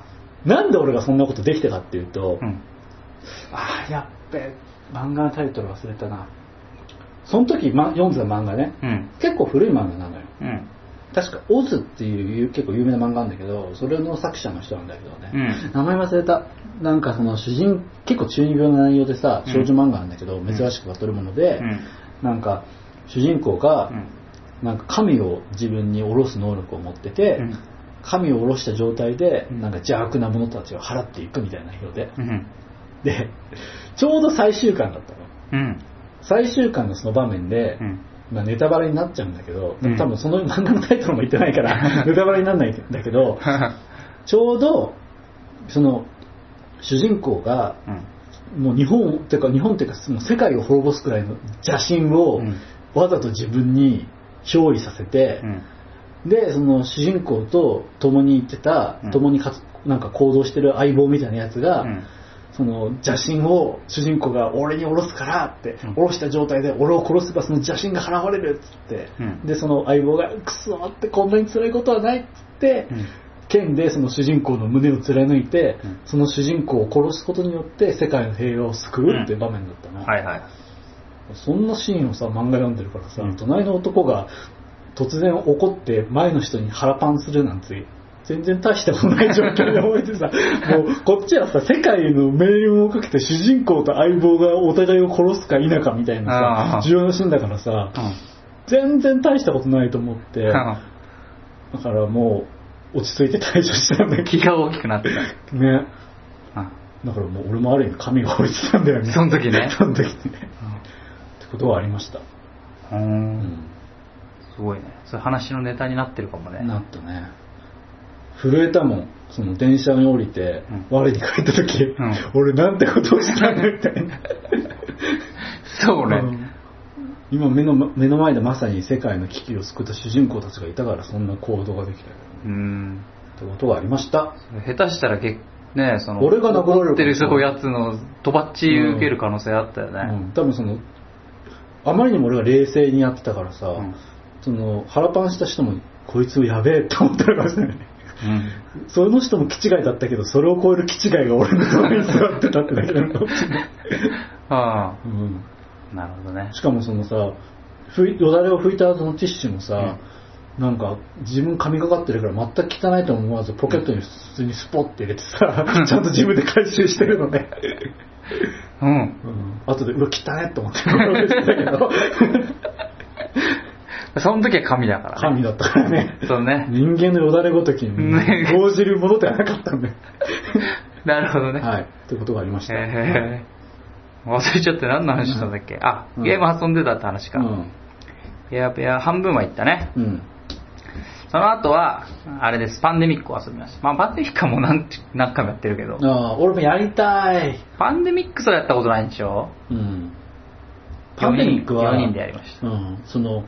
なんで俺がそんなことできたかっていうと、うん。ああ、やっべ、漫画のタイトル忘れたな。その時、ま、読んでた漫画ね、うん。結構古い漫画なのよ。うん。確か、オズっていう結構有名な漫画なんだけど、それの作者の人なんだけどね、うん。名前忘れた。なんかその主人、結構中二病な内容でさ、うん少女漫画なんだけど、珍しくバトルもので、うん。なんか主人公が、うん。なんか神を自分に下ろす能力を持ってて、うん神を下ろした状態で、うんなんか邪悪な者たちを払っていくみたいな色で。うん。で、ちょうど最終巻だったの。うん。最終巻のその場面で、うん。まあ、ネタバレになっちゃうんだけど、うん多分その漫画のタイトルも言ってないから、ネタバレにならないんだけど、ちょうど、その、主人公が、うん。もう日本っていうか、日本っていうか、その世界を滅ぼすくらいの邪神をうん、わざと自分に憑依させて、うん。で、その主人公と共に行ってたうん、共にかつなんか行動してる相棒みたいなやつが、うん。その邪神を主人公が俺に下ろすからって、うん。下ろした状態で俺を殺せばその邪神が払われるっつって、うん。で、その相棒がクソってこんなに辛いことはないっつって、うん剣でその主人公の胸を貫いて、うん。その主人公を殺すことによって世界の平和を救うっていう場面だったの。はいはい。そんなシーンをさ、漫画読んでるからさ、うん。隣の男が突然怒って前の人に腹パンするなんて、全然大したことない状況で思えてさ、もうこっちはさ、世界の命運をかけて主人公と相棒がお互いを殺すか否かみたいなさ、重要なシーンだからさ、全然大したことないと思って、だからもう落ち着いて対処したんだけ気が大きくなってた。どね。あだからもう俺もある意味神が降りてたんだよね。その時ねその時にね。ってことはありました。う。うんん。すごいね。それ話のネタになってるかもね。なったね。震えたもん。その電車に降りて、うん我に帰った時、ん俺なんてことをしたんだみたいな。そうね。うん今目の目の前でまさに世界の危機を救った主人公たちがいたからそんな行動ができたようん。ってことがありました。下手したらけ、ねその、俺が殴られる怒ってるやつの、とばっち受ける可能性あったようね。ん、多分その、あまりにも俺が冷静にやってたからさ、うんその腹パンした人もこいつやべえって思ったのかもしれない。うん。その人も気違いだったけど、それを超える気違いが俺の隣に座ってたってだけなのかもしれない。あうんあ、なるほどね。しかもそのさ、ふいよだれを拭いた後のティッシュもさ、なんか自分髪がかってるから全く汚いと思わずポケットに普通にスポッて入れてさ、ちゃんと自分で回収してるのね。うん。うん、後で、うわ、汚ねって思ってけど、その時は神だからね。神だったからね。そうね。人間のよだれごときにね動じるものではなかったんで。なるほどね。はい。ってことがありました。へえ。忘れちゃって何の話したんだっけ、あ、うんゲーム遊んでたって話か。うん。ペアペア半分は行ったね。うん。その後は、あれです、パンデミックを遊びました。まあ、パンデミックはもう何何回もやってるけど、ああ、俺もやりたい。パンデミックすらやったことないんでしょ？うん。パンデミックは、4人でやりました。うん、その、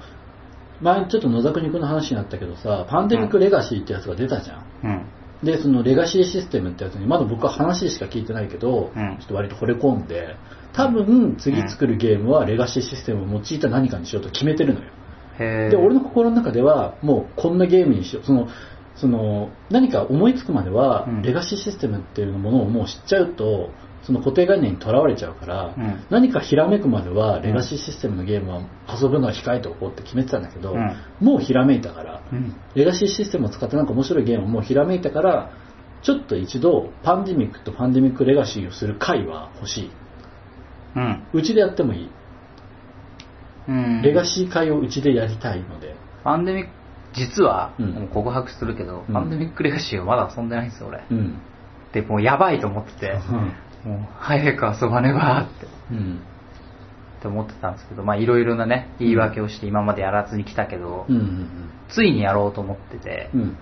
前ちょっと野沢国君の話になったけどさ、パンデミックレガシーってやつが出たじゃん。うん。で、そのレガシーシステムってやつに、まだ僕は話しか聞いてないけど、うんちょっと割と惚れ込んで、多分次作るゲームはレガシーシステムを用いた何かにしようと決めてるのよ。へえ。で、俺の心の中では、もうこんなゲームにしよう。その、その、何か思いつくまでは、うんレガシーシステムっていうものをもう知っちゃうと、その固定概念にとらわれちゃうから、うん何かひらめくまではレガシーシステムのゲームは遊ぶのは控えておこうって決めてたんだけど、うんもうひらめいたから、うん。レガシーシステムを使ってなんか面白いゲームをもうひらめいたから、ちょっと一度パンデミックとパンデミックレガシーをする回は欲しい。うん。うちでやってもいい。うん。レガシー会をうちでやりたいので。パンデミック、実は、うんもう告白するけど、うんパンデミックレガシーをまだ遊んでないんですよ、俺。うん。で、もうやばいと思ってて、もう早く遊ばねばって。うん。って思ってたんですけど、まあいろいろなね、言い訳をして今までやらずに来たけど、うん。うん。ついにやろうと思ってて、うん。うん。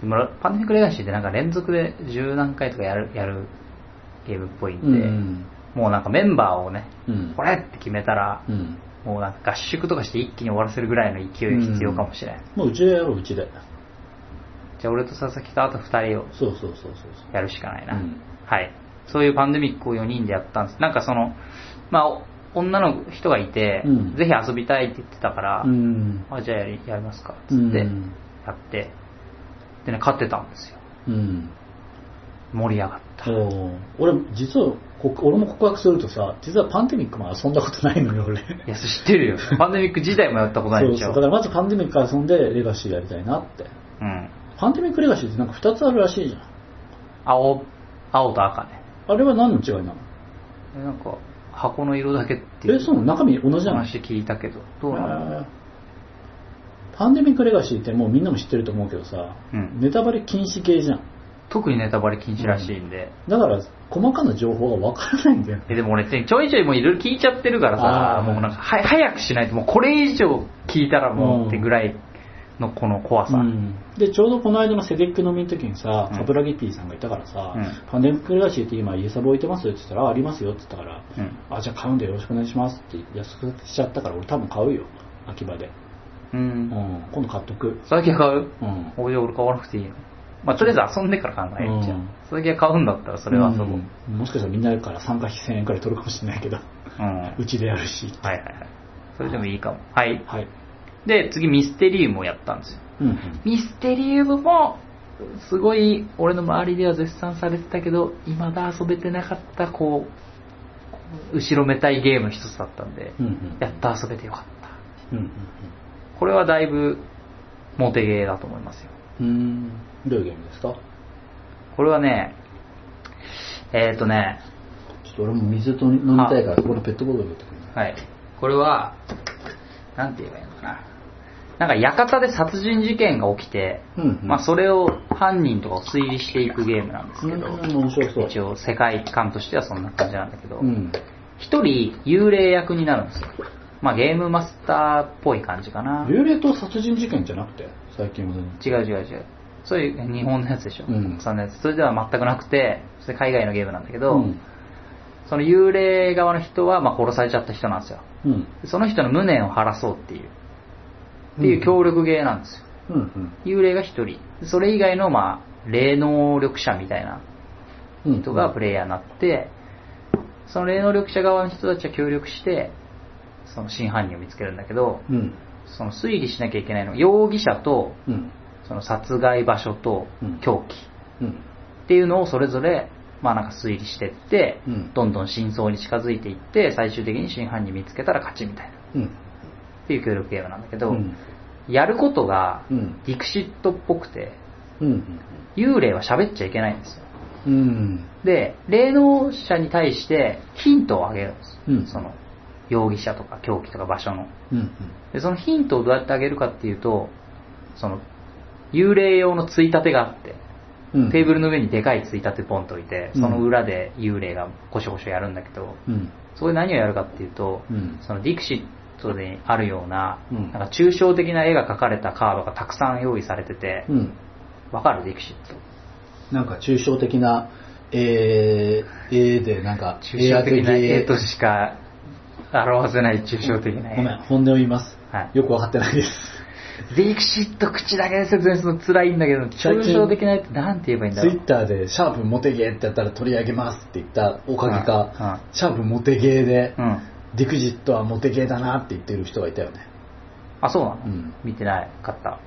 でもパンデミックレガシーってなんか連続で十何回とかやるやるゲームっぽいんで、うん。もうなんかメンバーをね、うん。これって決めたら、うん。もうなんか合宿とかして一気に終わらせるぐらいの勢いが必要かもしれない。もううちでやろう、うちで。じゃあ俺と佐々木とあと2人をそうそうそうそうやるしかないな。うんはい。そういうパンデミックを4人でやったんです。なんかその、まあ、お女の人がいて、うんぜひ遊びたいって言ってたから、そう。うん。あじゃあやりやりますか、つって、うんやって、でね、勝ってたんですよ。うん。盛り上がった。おー俺、実は、こ俺も告白するとさ、実はパンデミックも遊んだことないのよ、俺。いや、知ってるよ。パンデミック自体もやったことないでしょ。そう。だからまずパンデミック遊んでレガシーやりたいなって。うん。パンデミックレガシーってなんか2つあるらしいじゃん。青、青と赤ね。あれは何の違いなの？えなんか、箱の色だけっていうえ、そうなの？中身同じなの話聞いたけど、どうなの？パンデミックレガシーってもうみんなも知ってると思うけどさ、うんネタバレ禁止系じゃん。特にネタバレ禁止らしいんで。だから、細かな情報がわからないんだよ。えでも俺ちょいちょいもういろいろ聞いちゃってるからさもうなんかは早くしないともうこれ以上聞いたらもうってぐらいのこの怖さ。うんで、ちょうどこの間のセデック飲みの時にさ、うんカブラギティさんがいたからさ、うんパンデミックレガシーって今家サブ置いてますよって言ったら、あありますよって言ったから、うんあ、じゃあ買うんでよろしくお願いしますって安くしちゃったから俺多分買うよ。秋葉で。う。うんん、今度買っとく。佐々木は買う？うん。俺買わなくていいの？まあとりあえず遊んでから考えるじゃうんん。佐々木が買うんだったらそれは遊ぼう。うんもしかしたらみんなから参加費1000円くらい取るかもしれないけど、うん。はいうちでやるし。はいはい。それでもいいかも。はい。はい。で、次ミステリウムをやったんですよ。うんうん。ミステリウムも、すごい、俺の周りでは絶賛されてたけど、未だ遊べてなかった、こう、後ろめたいゲームの一つだったんで、うんうん。やっと遊べてよかった。うんうんこれはだいぶ、モテゲーだと思いますよ。うん。うん。どういうゲームですか？これはね、えっ、ー、とね、ちょっと俺も水と飲みたいから、そこのペットボトル持ってくるはい。これは、なんて言えばいいのかな。なんか館で殺人事件が起きて、うんうんまあそれを犯人とかを推理していくゲームなんですけど、うん面白そう。一応世界観としてはそんな感じなんだけど、うん。一人幽霊役になるんですよ。まあゲームマスターっぽい感じかな。幽霊と殺人事件じゃなくて、最近はね。違う違う違う。そういう日本のやつでしょ。うんのやつ。それでは全くなくて、それ海外のゲームなんだけど、うん。その幽霊側の人はまあ殺されちゃった人なんですよ。うん。その人の無念を晴らそうっていう、っていう協力ゲーなんですよ。うんうん。幽霊が一人。それ以外のまあ、霊能力者みたいなうん。人がプレイヤーになって、その霊能力者側の人たちは協力して、その真犯人を見つけるんだけど、うん。その推理しなきゃいけないのは容疑者とうん。その殺害場所とうん凶器うん。っていうのをそれぞれまあなんか推理してって、うんどんどん真相に近づいていって最終的に真犯人見つけたら勝ちみたいなっうん。ていう協力ゲームなんだけど、うん。やることがうん。ディクシットっぽくてうん。幽霊は喋っちゃいけないんですようん。で霊能者に対してヒントをあげるんです、うんその容疑者とか凶器とか場所のうん。でそのヒントをどうやってあげるかっていうとその幽霊用のついたてがあってうん。テーブルの上にでかいついたてポンと置いて、うんその裏で幽霊がゴシゴシやるんだけど、うん。そこで何をやるかっていうと、うんそのディクシットであるような、うんなんか抽象的な絵が描かれたカードがたくさん用意されてて、うん。わかるディクシット？なんか抽象的な、えー、絵でなんか、抽象的な絵と絵しか表せない抽象的な絵。ごめん、本音を言います。はいよくわかってないです。ディクシット口だけで説明するの辛いんだけど、抽象的な絵ってなんて言えばいいんだろう。ツイッターで、シャープモテゲーってやったら取り上げますって言ったおかげか、うんうんシャープモテゲーで、うん。ディクジットはモテゲーだなって言ってる人がいたよね。あ、そうなの、うん見てないかった。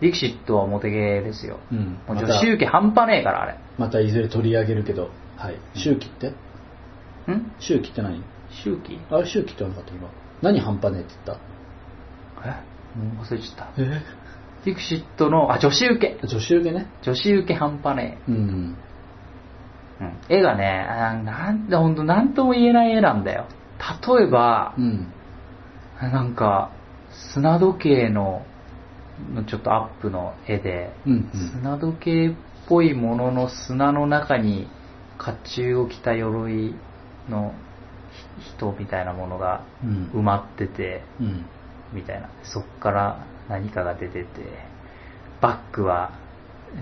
ディクシットはモテゲーですよ。うん。もちろん、周期半端ねえから、あれ。またいずれ取り上げるけど、はい。周期って？ん周期って何？周期？あれ周期って言わなかった今。何半端ねえって言っえ？忘れちゃった。たえ？ディクシットの、あ、女子受け。女子受けね。女子受け半端ねうん。え。うん。絵がね、あなんで、ほんと、なんとも言えない絵なんだよ。例えばう、ん。なんか、砂時計の、のちょっとアップの絵で、うんうん。砂時計っぽいものの砂の中に甲冑を着た鎧のひ人みたいなものがうん埋まってて、うん。みたいな。そっから何かが出てて、バッグは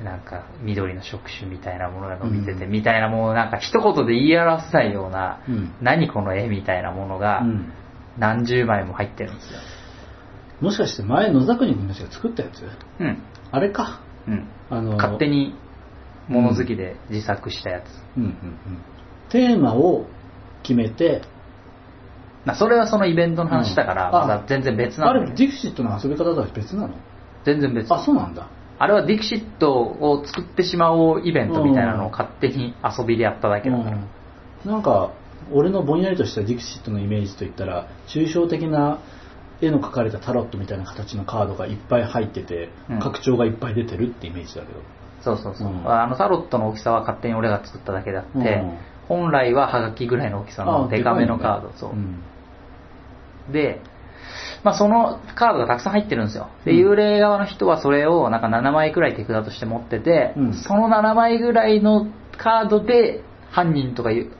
なんか緑の触手みたいなものが伸びてて、うんみたいなもうなんか一言で言い表せないような、うん何この絵みたいなものがうん何十枚も入ってるんですよ。もしかして前野桜君たちが作ったやつ？うん。あれか。うん。あの、勝手に物好きで自作したやつ。うんうんうん。テーマを決めて、まあ、それはそのイベントの話だから、うんまた全然別なあれ、ディクシットの遊び方とは別なの？全然別。あ、そうなんだ。あれはディクシットを作ってしまおうイベントみたいなのを勝手に遊びでやっただけだから。うんなんか、俺のぼんやりとしたディクシットのイメージといったら、抽象的な絵の描かれたタロットみたいな形のカードがいっぱい入ってて、うん拡張がいっぱい出てるってイメージだけど。そうそうそう。うんあのタロットの大きさは勝手に俺が作っただけであって、うん本来はハガキぐらいの大きさのデカめのカード。そう。んで、まあ、そのカードがたくさん入ってるんですよ。で、うん。幽霊側の人はそれをなんか7枚くらい手札として持ってて、うん。その7枚ぐらいのカードで犯人とかいう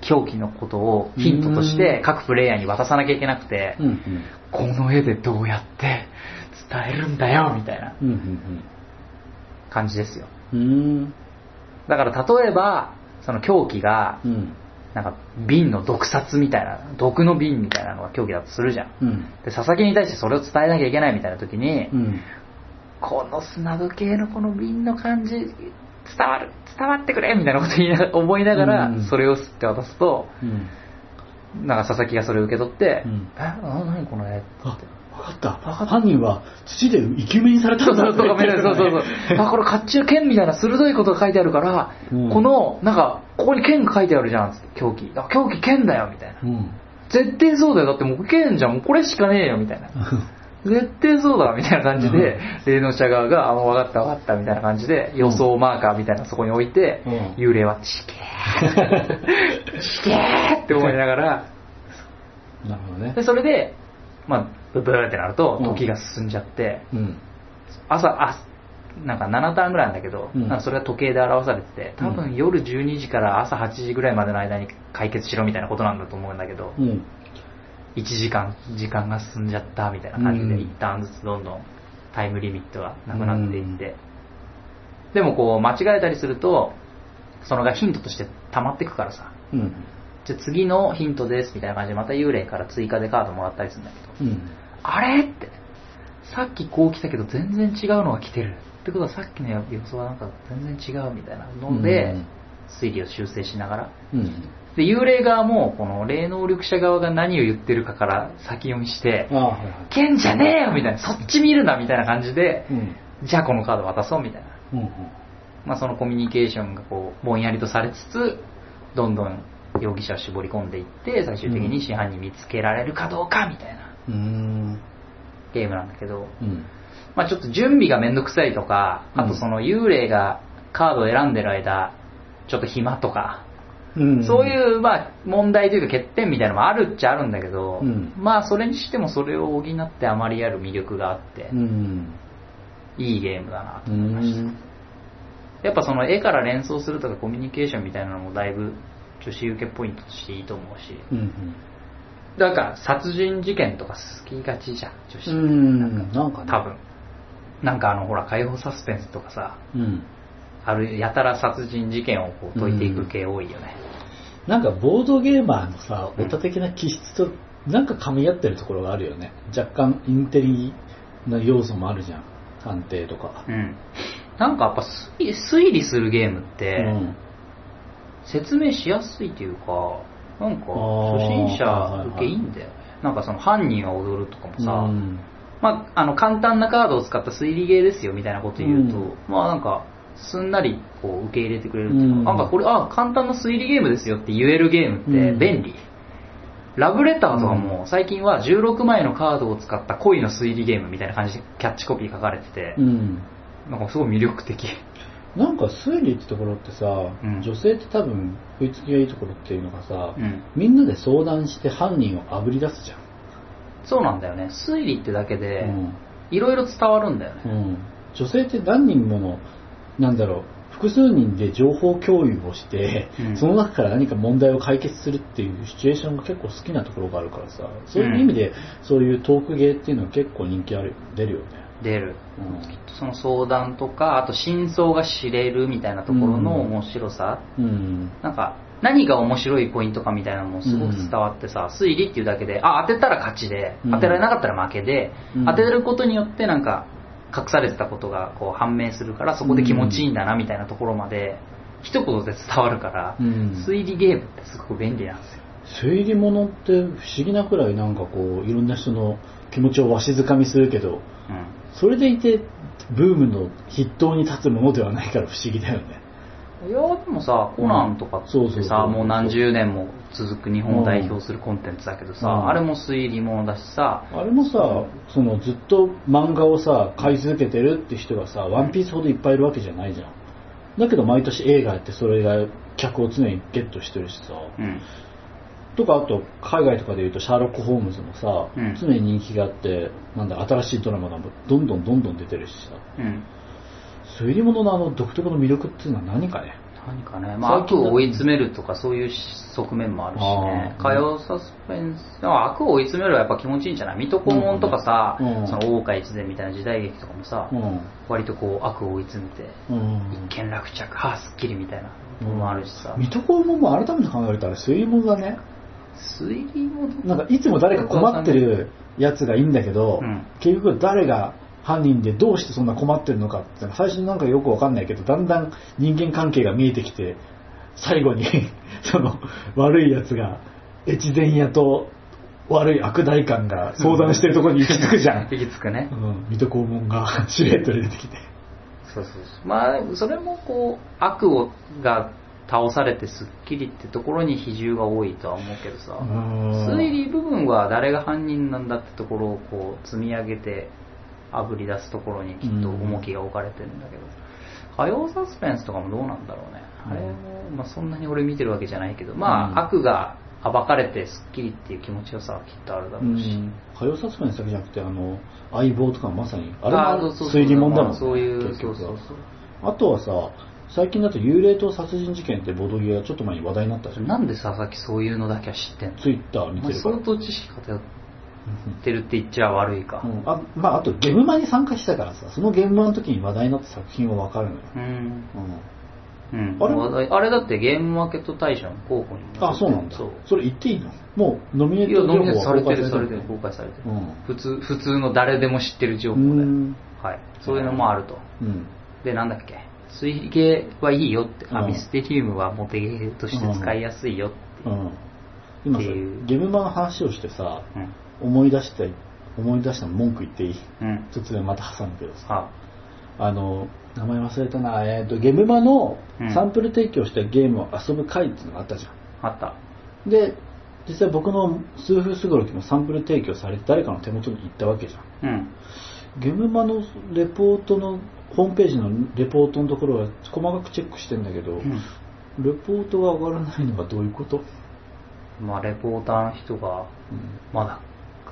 狂気のことをヒントとして各プレイヤーに渡さなきゃいけなくて、うんうん。この絵でどうやって伝えるんだよみたいな感じですよ。うんうん。だから例えば、その狂気がう、んなんか瓶の毒殺みたいな、毒の瓶みたいなのが狂気だとするじゃん。うん。で、佐々木に対してそれを伝えなきゃいけないみたいな時に、うん。この砂時計のこの瓶の感じ、伝わる、伝わってくれみたいなこと言いながら思いながらうん、それを吸って渡すと、うん。なんか佐々木がそれを受け取って、うん。え、な何この絵あ、分かった。犯人は土で生き埋めにされたそうんだそうそう、そうそうそう。あ、これ甲冑剣みたいな鋭いことが書いてあるから、うんこの、なんか、ここに剣が書いてあるじゃん、狂気。あ、狂気剣だよ、みたいな。うん。絶対そうだよ。だってもう剣じゃん。もうこれしかねえよ、みたいな。絶対そうだ、みたいな感じで、霊能者側が、あ、もう分かった分かった、みたいな感じで、予想マーカーみたいなのそこに置いて、うん幽霊は、ちけー、ちけーって思いながら、なるほどねで、。それで、まあ、ブブーってなるとう、ん時が進んじゃって、うん。朝、あ、なんか7ターンぐらいなんだけど、うんなんかそれが時計で表されてて、多う分夜12時から朝8時ぐらいまでの間に解決しろみたいなことなんだと思うんだけど、うん。1時間、時間が進んじゃったみたいな感じで、うん一旦ずつどんどんタイムリミットがなくなっていって、でもこう間違えたりすると、そのがヒントとして溜まってくからさ、うん。じゃあ次のヒントですみたいな感じでまた幽霊から追加でカードもらったりするんだけど、うん。あれ？って、さっきこう来たけど全然違うのが来てる。ってことはさっきの予想はなんか全然違うみたいなので、うん推理を修正しながら。うん。で、幽霊側も、この霊能力者側が何を言ってるかから先読みして。剣じゃねえよみたいな、そっち見るなみたいな感じで、うん。じゃあこのカード渡そうみたいな。うん。まあそのコミュニケーションがこう、ぼんやりとされつつ、どんどん容疑者を絞り込んでいって、最終的に真犯人見つけられるかどうかみたいなうん。ゲームなんだけど、うん。まあちょっと準備がめんどくさいとか、あとその幽霊がカードを選んでる間、ちょっと暇とか、うん。そういう、まあ、問題というか欠点みたいなのもあるっちゃあるんだけど、うんまあ、それにしてもそれを補ってあまりある魅力があってう、ん。いいゲームだなとう思いました。ん。やっぱその絵から連想するとかコミュニケーションみたいなのもだいぶ女子受けポイントとしていいと思うし、うん。だから殺人事件とか好きがちじゃん、女子。うん。なんかね。多分。なんかあの、ほら、解放サスペンスとかさ、うん。あるやたら殺人事件をこう解いていく系多いよね。なんかボードゲーマーのさ、うんオタ的な気質となんか噛み合ってるところがあるよね。若干インテリな要素もあるじゃん。探偵とか。うん。なんかやっぱ推理推理するゲームって、うん。説明しやすいというか、なんか初心者受けいいんだよね。なんかその犯人が踊るとかもさ、うんまあ、あの簡単なカードを使った推理ゲーですよみたいなこと言うと、うんまあなんかすんなりこう受け入れてくれるっていうか、うんなんかこれ、あ、簡単な推理ゲームですよって言えるゲームってうん便利。ラブレターとかも最近は16枚のカードを使った恋の推理ゲームみたいな感じでキャッチコピー書かれてて、うん。なんかすごい魅力的。なんか推理ってところってさ、うん女性って多分食いつきがいいところっていうのがさ、うん。みんなで相談して犯人をあぶり出すじゃん。そうなんだよね。推理ってだけでうん、いろいろ伝わるんだよね。うん、女性って何人もの、なんだろう、複数人で情報共有をして、うんその中から何か問題を解決するっていうシチュエーションが結構好きなところがあるからさ、そういう意味で、そういうトークゲーっていうのは結構人気ある、出るよね。出る。うその相談とか、あと真相が知れるみたいなところの面白さ。ん。うん。なんか、何が面白いポイントかみたいなのもすごく伝わってさ、推理っていうだけで、あ、当てたら勝ちで、うん当てられなかったら負けで、うん当てることによってなんか、隠されてたことがこう判明するから、そこで気持ちいいんだなみたいなところまで、一言で伝わるから、うん推理ゲームってすごく便利なんですよ。推理物って不思議なくらいなんかこう、いろんな人の気持ちをわしづかみするけど、うん。それでいて、ブームの筆頭に立つものではないから不思議だよね。いやでもさ、コナンとかってそうそうそうさ、もう何十年も続く日本を代表するコンテンツだけどさ、うんあれも推理ものだしさ、あれもさ、そのずっと漫画をさ、買い続けてるって人がさ、ワンピースほどいっぱいいるわけじゃないじゃん。だけど毎年映画やってそれが客を常にゲットしてるしさ。うん。とかあと海外とかで言うとシャーロック・ホームズもさ、うん常に人気があって、なんだ新しいドラマがどんどんどんどん出てるしさ。うん。推理物のあの独特の魅力っていうのは何かね。何かね、まあ、悪を追い詰めるとかそういう側面もあるしね火曜サスペンスあ悪を追い詰めるはやっぱ気持ちいいんじゃない？水戸黄門とかさ、うんその大岡越前みたいな時代劇とかもさ、うん。割とこう悪を追い詰めて、うん。一見落着はあすっきりみたいなのもあるしさ、水戸黄門も改めて考えたら推理物だね。推理もなんかいつも誰か困ってるやつがいいんだけど、うん。結局誰が犯人でどうしてそんな困ってるのかって最初なんかよくわかんないけどだんだん人間関係が見えてきて最後に その悪いやつが越前屋と悪い悪代官が相談してるところに行き着くじゃん、行き着くね。うん、水戸黄門がシルエットで出てきて。そうそうそう。まあそれもこう悪をが倒されてすっきりってところに比重が多いとは思うけどさ、推理部分は誰が犯人なんだってところをこう積み上げてあぶり出すところにきっと重きが置かれてるんだけど、火曜サスペンスとかもどうなんだろうね。あれも、まあ、そんなに俺見てるわけじゃないけど。まあ、うん。悪が暴かれてすっきりっていう気持ちよさはきっとあるだろうし、火曜サスペンスだけじゃなくてあの相棒とかまさにあれあもそうそうそう。推理物だもん、ね、そういうそうそう。そうあとはさ最近だと幽霊島殺人事件ってボドゲがちょっと前に話題になったじゃん。なんで佐々木そういうのだけは知ってんの？ツイッター見てるから。相当知識偏ってるって言っちゃ悪いか。うん。あまあ、あとゲームマに参加したからさそのゲームマの時に話題になった作品は分かるのよ、うん、うん。うん、あれ？あれだってゲームマーケット大賞の候補にあそうなんだ。そう。それ言っていいの？もうノミネートされてるはされてる公公開されてる、うん。普通普通の誰でも知ってる情報うで、ん。はい、そういうのもあると。うん。でなんだっけ？推理系はいいよって、あうん。ミステリウムはモテゲーとして使いやすいよって。いう、うん。今さゲームマの話をしてさうん。思い出した思い出したの文句言っていい？うん。突然また挟むけどさ。あ。あの名前忘れたな、えー、とゲームマのうん。サンプル提供したゲームを遊ぶ会っていうのがあったじゃん。あった。で実際僕の数分すごろきもサンプル提供されて誰かの手元に行ったわけじゃん。うん。ゲームマのレポートのホームページのレポートのところは細かくチェックしてんだけど、うん。レポートが上がらないのはどういうこと、まあレポーターの人がうん。まだ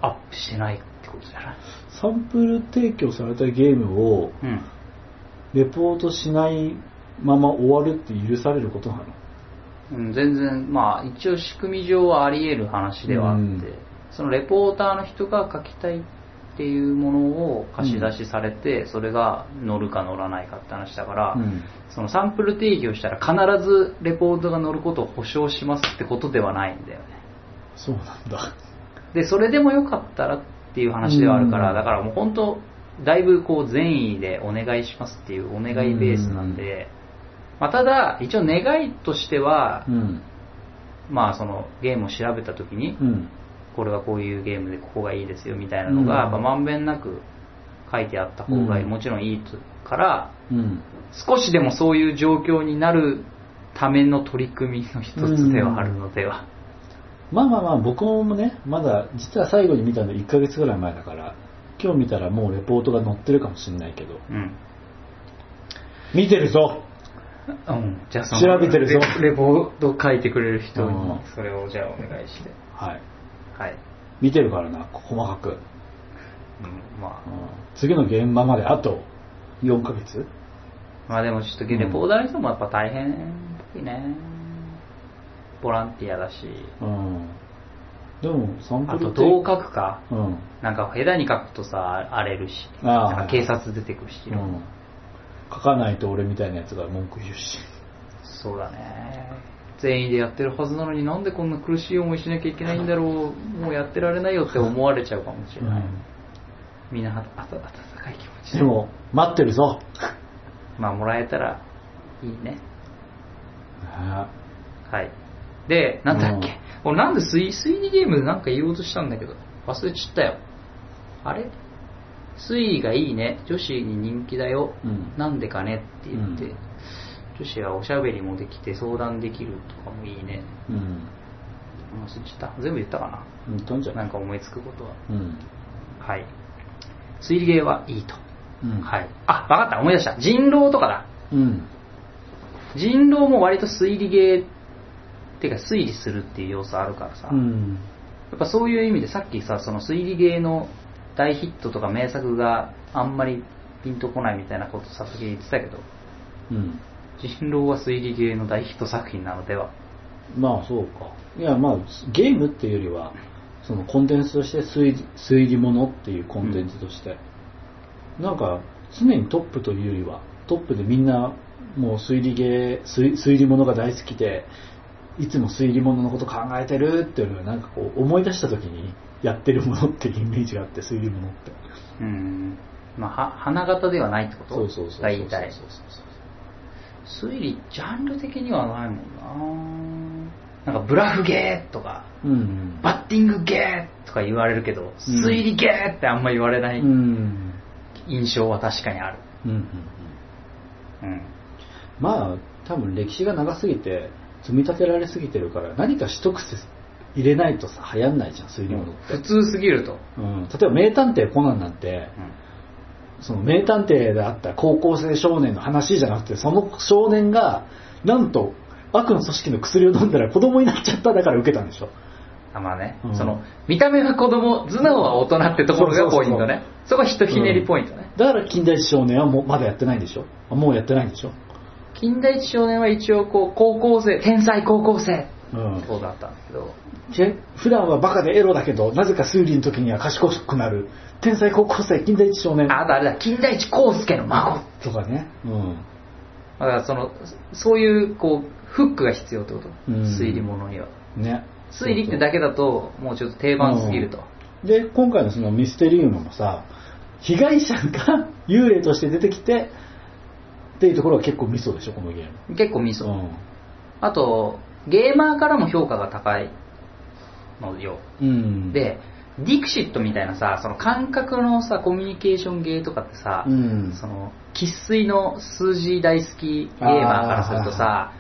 アップしてないってことじゃな。いサンプル提供されたゲームをうん。レポートしないまま終わるって許されることなの？うん、全然、まあ、一応仕組み上はあり得る話ではあって、うん。そのレポーターの人が書きたいっていうものを貸し出しされて、それが乗るか乗らないかって話だから、うん。そのサンプル定義をしたら必ずレポートが乗ることを保証しますってことではないんだよね。そうなんだ。で、それでもよかったらっていう話ではあるから、うん。だからもう本当、だいぶこう善意でお願いしますっていうお願いベースなんで、まあ、ただ、一応願いとしては、うん。まあそのゲームを調べた時に、うんこれはこういうゲームでここがいいですよみたいなのが、うんやっぱまんべんなく書いてあった方がうんもちろんいいから、うん。少しでもそういう状況になるための取り組みの一つではあるのでは。まあまあまあ、僕もね、まだ、実は最後に見たの1ヶ月ぐらい前だから、今日見たらもうレポートが載ってるかもしれないけど、うん。見てるぞうん、じゃあその調べてるぞレレポート書いてくれる人にうんそれをじゃあお願いして。はい。はい。見てるからな、細かく。うん、まうん次の現場まであと4ヶ月？あ、まあでもちょっとレポーターの人もやっぱ大変っぽいね。ボランティアだし。うん。でも、サンプあとどう書くか。うん。なんか下手に書くとさ、荒れるし。あーなんか警察出てくるし。うん。書かないと俺みたいなやつが文句言うし。そうだね。全員でやってるはずなのになんでこんな苦しい思いしなきゃいけないんだろう。もうやってられないよって思われちゃうかもしれない。みんなはあた温かい気持ちでも、待ってるぞ。まあもらえたらいいね。ねはい。で、なんだっけ、うん俺なんで推推理ゲームでなんか言おうとしたんだけど、忘れちゃったよ。あれ？推理がいいね。女子に人気だよ。うんなんでかねって言って、うん女子はおしゃべりもできて相談できるとかもいいね。うん。忘れちゃった？全部言ったかな？うん、とんじゃなんか思いつくことは。うん。はい。推理ゲーはいいと。うん。はい。あ、わかった。思い出した。人狼とかだ。うん。人狼も割と推理ゲーっていうか推理するっていう要素あるからさ、うん。やっぱそういう意味でさっきさその推理ゲーの大ヒットとか名作があんまりピンとこないみたいなことさっき言ってたけどうん。人狼は推理ゲーの大ヒット作品なのでは？まあそうか。いやまあゲームっていうよりは、そのコンテンツとして推理推理物っていうコンテンツとして、なんか常にトップというよりは、トップでみんなもう推理ゲー、推推理物が大好きで、いつも推理物のこと考えてるっていうのをなんかこう思い出した時にやってるものっていうイメージがあって、推理物って。うんまあは花形ではないってこと？そうそうそうそう。そうそうそう推理ジャンル的にはないもんななんかブラフゲーとかそう。うん。バッティングゲーとか言われるけど、うん推理ゲーってあんま言われないうん。印象は確かにある。うん。うん。うん。まあ多分歴史が長すぎて積み立てられすぎてるから何か一癖入れないとさ流行んないじゃん推理物って、普通すぎると。うん、例えば名探偵コナンなんてその名探偵であった高校生少年の話じゃなくてその少年がなんと悪の組織の薬を飲んだら子供になっちゃっただから受けたんでしょ。あまあね、うん。その、見た目は子供、頭脳は大人ってところがポイントね。そこひとひねりポイントね。だから近代一少年はもうまだやってないんでしょ。あもうやってないんでしょ。近代一少年は一応こう、高校生、天才高校生、うん。そうだったんだけど、ち普段はバカでエロだけどなぜか推理の時には賢くなる天才高校生近代一少年あ、あとあれだ、近代一康介の孫。とかね、うん、だからその、そういう、こう、フックが必要ってこと。うん推理物には。ね推理ってだけだと、もうちょっと定番すぎると。で今回のそのミステリウムもさ被害者が 幽霊として出てきてっていうところが結構ミソでしょこのゲーム結構ミソ。うんあと、ゲーマーからも評価が高いのよ。うんで、ディクシットみたいなさ、その感覚のさ、コミュニケーションゲーとかってさ、うん。その、生粋の数字大好きゲーマーからするとさ、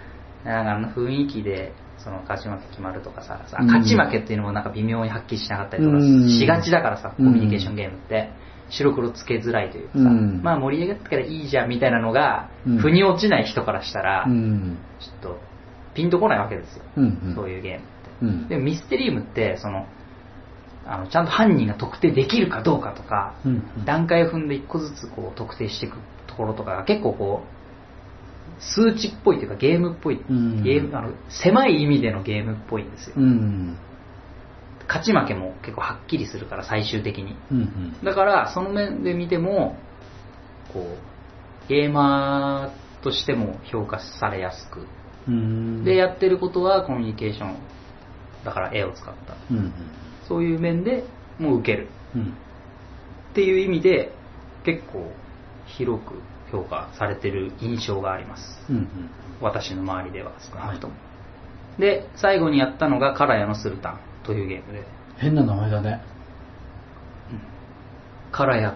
なんかあの雰囲気で、その勝ち負け決まるとかさ、さうん。勝ち負けっていうのもなんか微妙にはっきりしなかったりとかうん。しがちだからさ、コうんミュニケーションゲームって。白黒つけづらいというかさ、うん。まあ盛り上がったからいいじゃんみたいなのが、うん。腑に落ちない人からしたら、うん。ちょっとピンとこないわけですよ。うんそういうゲームって。うん。でもミステリウムってそのあのちゃんと犯人が特定できるかどうかとか、うん段階を踏んで一個ずつこう特定していくところとかが結構こう数値っぽいというかゲームっぽい、うん。ゲームあの狭い意味でのゲームっぽいんですよ、うん。勝ち負けも結構はっきりするから最終的に。うんだからその面で見てもこうゲーマーとしても評価されやすく。うん。でやってることはコミュニケーションだから絵を使った。うんそういう面でもう受ける。うん。っていう意味で結構広く評価されてる印象があります。うん私の周りでは少なくとも、で最後にやったのが「カラヤのスルタン」というゲームで。変な名前だね。カラヤっ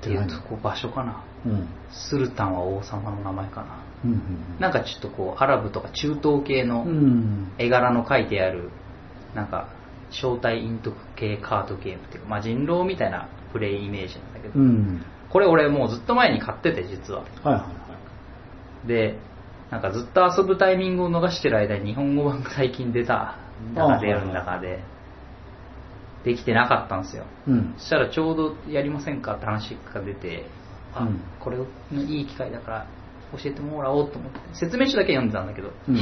っていうとこ場所かな。うん。スルタンは王様の名前かな。うんうんなんかちょっとこうアラブとか中東系うのん。絵柄の書いてあるなんか招待陰徳系カードゲームっていうか、まあ、人狼みたいなプレイイメージなんだけど、うん。これ俺もうずっと前に買ってて実ははいはいはい。でなんかずっと遊ぶタイミングを逃してる間に日本語版が最近出たんだか出るんだかでできてなかったんですようん。そしたらちょうどやりませんかって話が出てあ、うんこれのいい機会だから教えてもらおうと思って説明書だけ読んでたんだけどうん。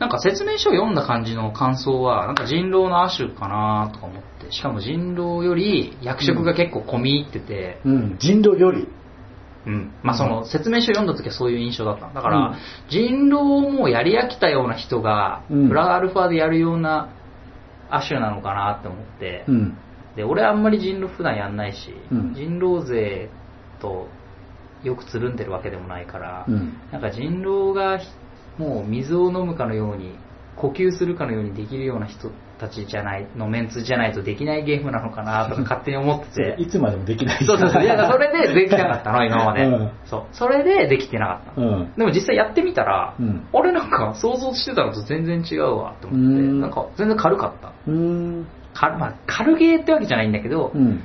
なんか説明書を読んだ感じの感想は、なんか人狼の亜種かなとか思って、しかも人狼より役職が結構込み入ってて、うん。人狼より？うん。まあその説明書読んだ時はそういう印象だった。だから、うん人狼をもうやり飽きたような人が、うんプラアルファでやるような亜種なのかなって思って、うん。で、俺あんまり人狼普段やんないし、うん人狼勢とよくつるんでるわけでもないから、うん。なんか人狼がもう水を飲むかのように呼吸するかのようにできるような人たちじゃないのメンツじゃないとできないゲームなのかなとか勝手に思ってて。い つまでもできない。そうそうそう。いやそれでできなかったの今まで、うん。そう。それでできてなかったの、うん。でも実際やってみたら、うん。俺なんか想像してたのと全然違うわって思って。うん。なんか全然軽かった。うーん。軽,、まあ、軽ゲーってわけじゃないんだけど、うん。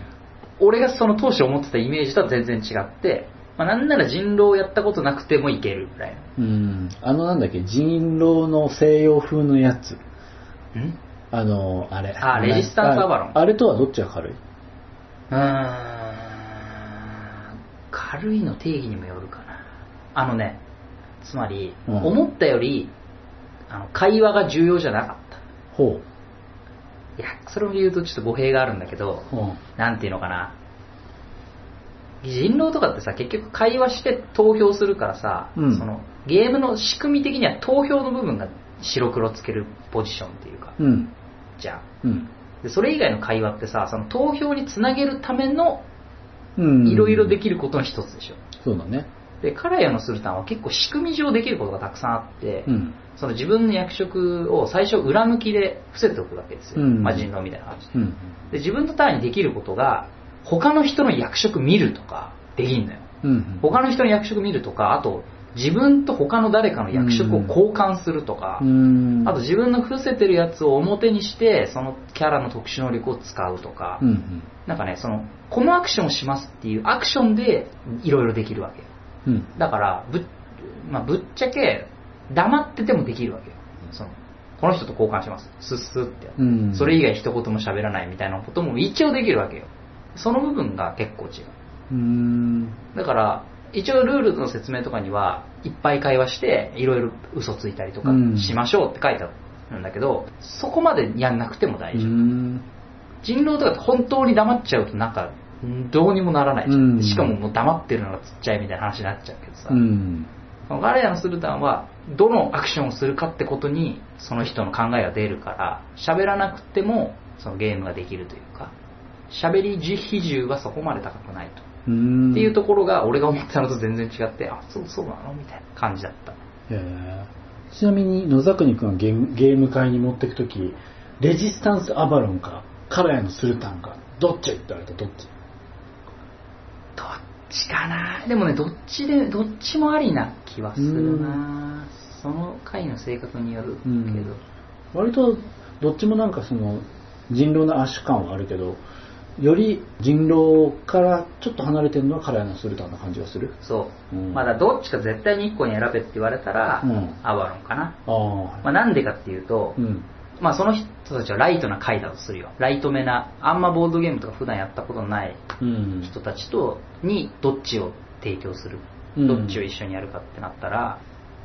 俺がその当初思ってたイメージとは全然違って、まあ、なんなら人狼をやったことなくてもいけるぐらいうん。あのなんだっけ、人狼の西洋風のやつ。のん？あの、あれ。あレジスタンスアバロンああれとはどっちが軽い？うーん軽いの定義にもよるかなあのねつまり、うん思ったよりあの会話が重要じゃなかったほいやそれを言うとちょっと語弊があるんだけどう。うん。なんていうのかな人狼とかってさ結局会話して投票するからさ、うんそのゲームの仕組み的には投票の部分が白黒つけるポジションっていうか、うん。じゃんうん。でそれ以外の会話ってさその投票につなげるためのうん。いろいろできることの一つでしょ、そうだね。でカラヤのスルタンは結構仕組み上できることがたくさんあって、うん。その自分の役職を最初裏向きで伏せておくわけですよ、うんまあ、人狼みたいな感じでうん。で自分のターンにできることが他の人の役職見るとかできんのようん。他の人の役職見るとかあと自分と他の誰かの役職を交換するとか、うん。あと自分の伏せてるやつを表にしてそのキャラの特殊能力を使うとか、うん。なんかねそのこのアクションをしますっていうアクションでいろいろできるわけようん。だからぶ,、まあ、ぶっちゃけ黙っててもできるわけよそのこの人と交換しますスッスッってやってうん。それ以外一言も喋らないみたいなことも一応できるわけよその部分が結構違う。うん。だから一応ルールの説明とかにはいっぱい会話していろいろ嘘ついたりとかうん。しましょうって書いてあるんだけど、そこまでやんなくても大う丈夫、ん。人狼とかって本当に黙っちゃうとなんかんどうにもならないじゃん、うん。しかももう黙ってるのがちっちゃいみたいな話になっちゃうけどさ、ガレアのスルタンはどのアクションをするかってことにその人の考えが出るから喋らなくてもそのゲームができるというか喋り比重はそこまで高くないと、うん。っていうところが俺が思ったのと全然違ってあそうそうなの？みたいな感じだった。ちなみに野崎君がゲームゲーム会に持ってくときレジスタンスアバロンかカラヤのスルタンかどっちって言われた？らどっち？どっちかな？でもねどっちでどっちもありな気はするな。その回の性格によるけど、うん。割とどっちもなんかその人狼の圧縮感はあるけどより人狼からちょっと離れてるのはカラヤのスルタンな感じがする？そう、うん。まだどっちか絶対に1個に選べって言われたら、うん。アバロンかな、ああまあ、なんでかっていうと、うん。まあその人たちはライトな回だとするよ。ライトめなあんまボードゲームとか普段やったことのないうん。人たちとにどっちを提供する、うん。どっちを一緒にやるかってなったら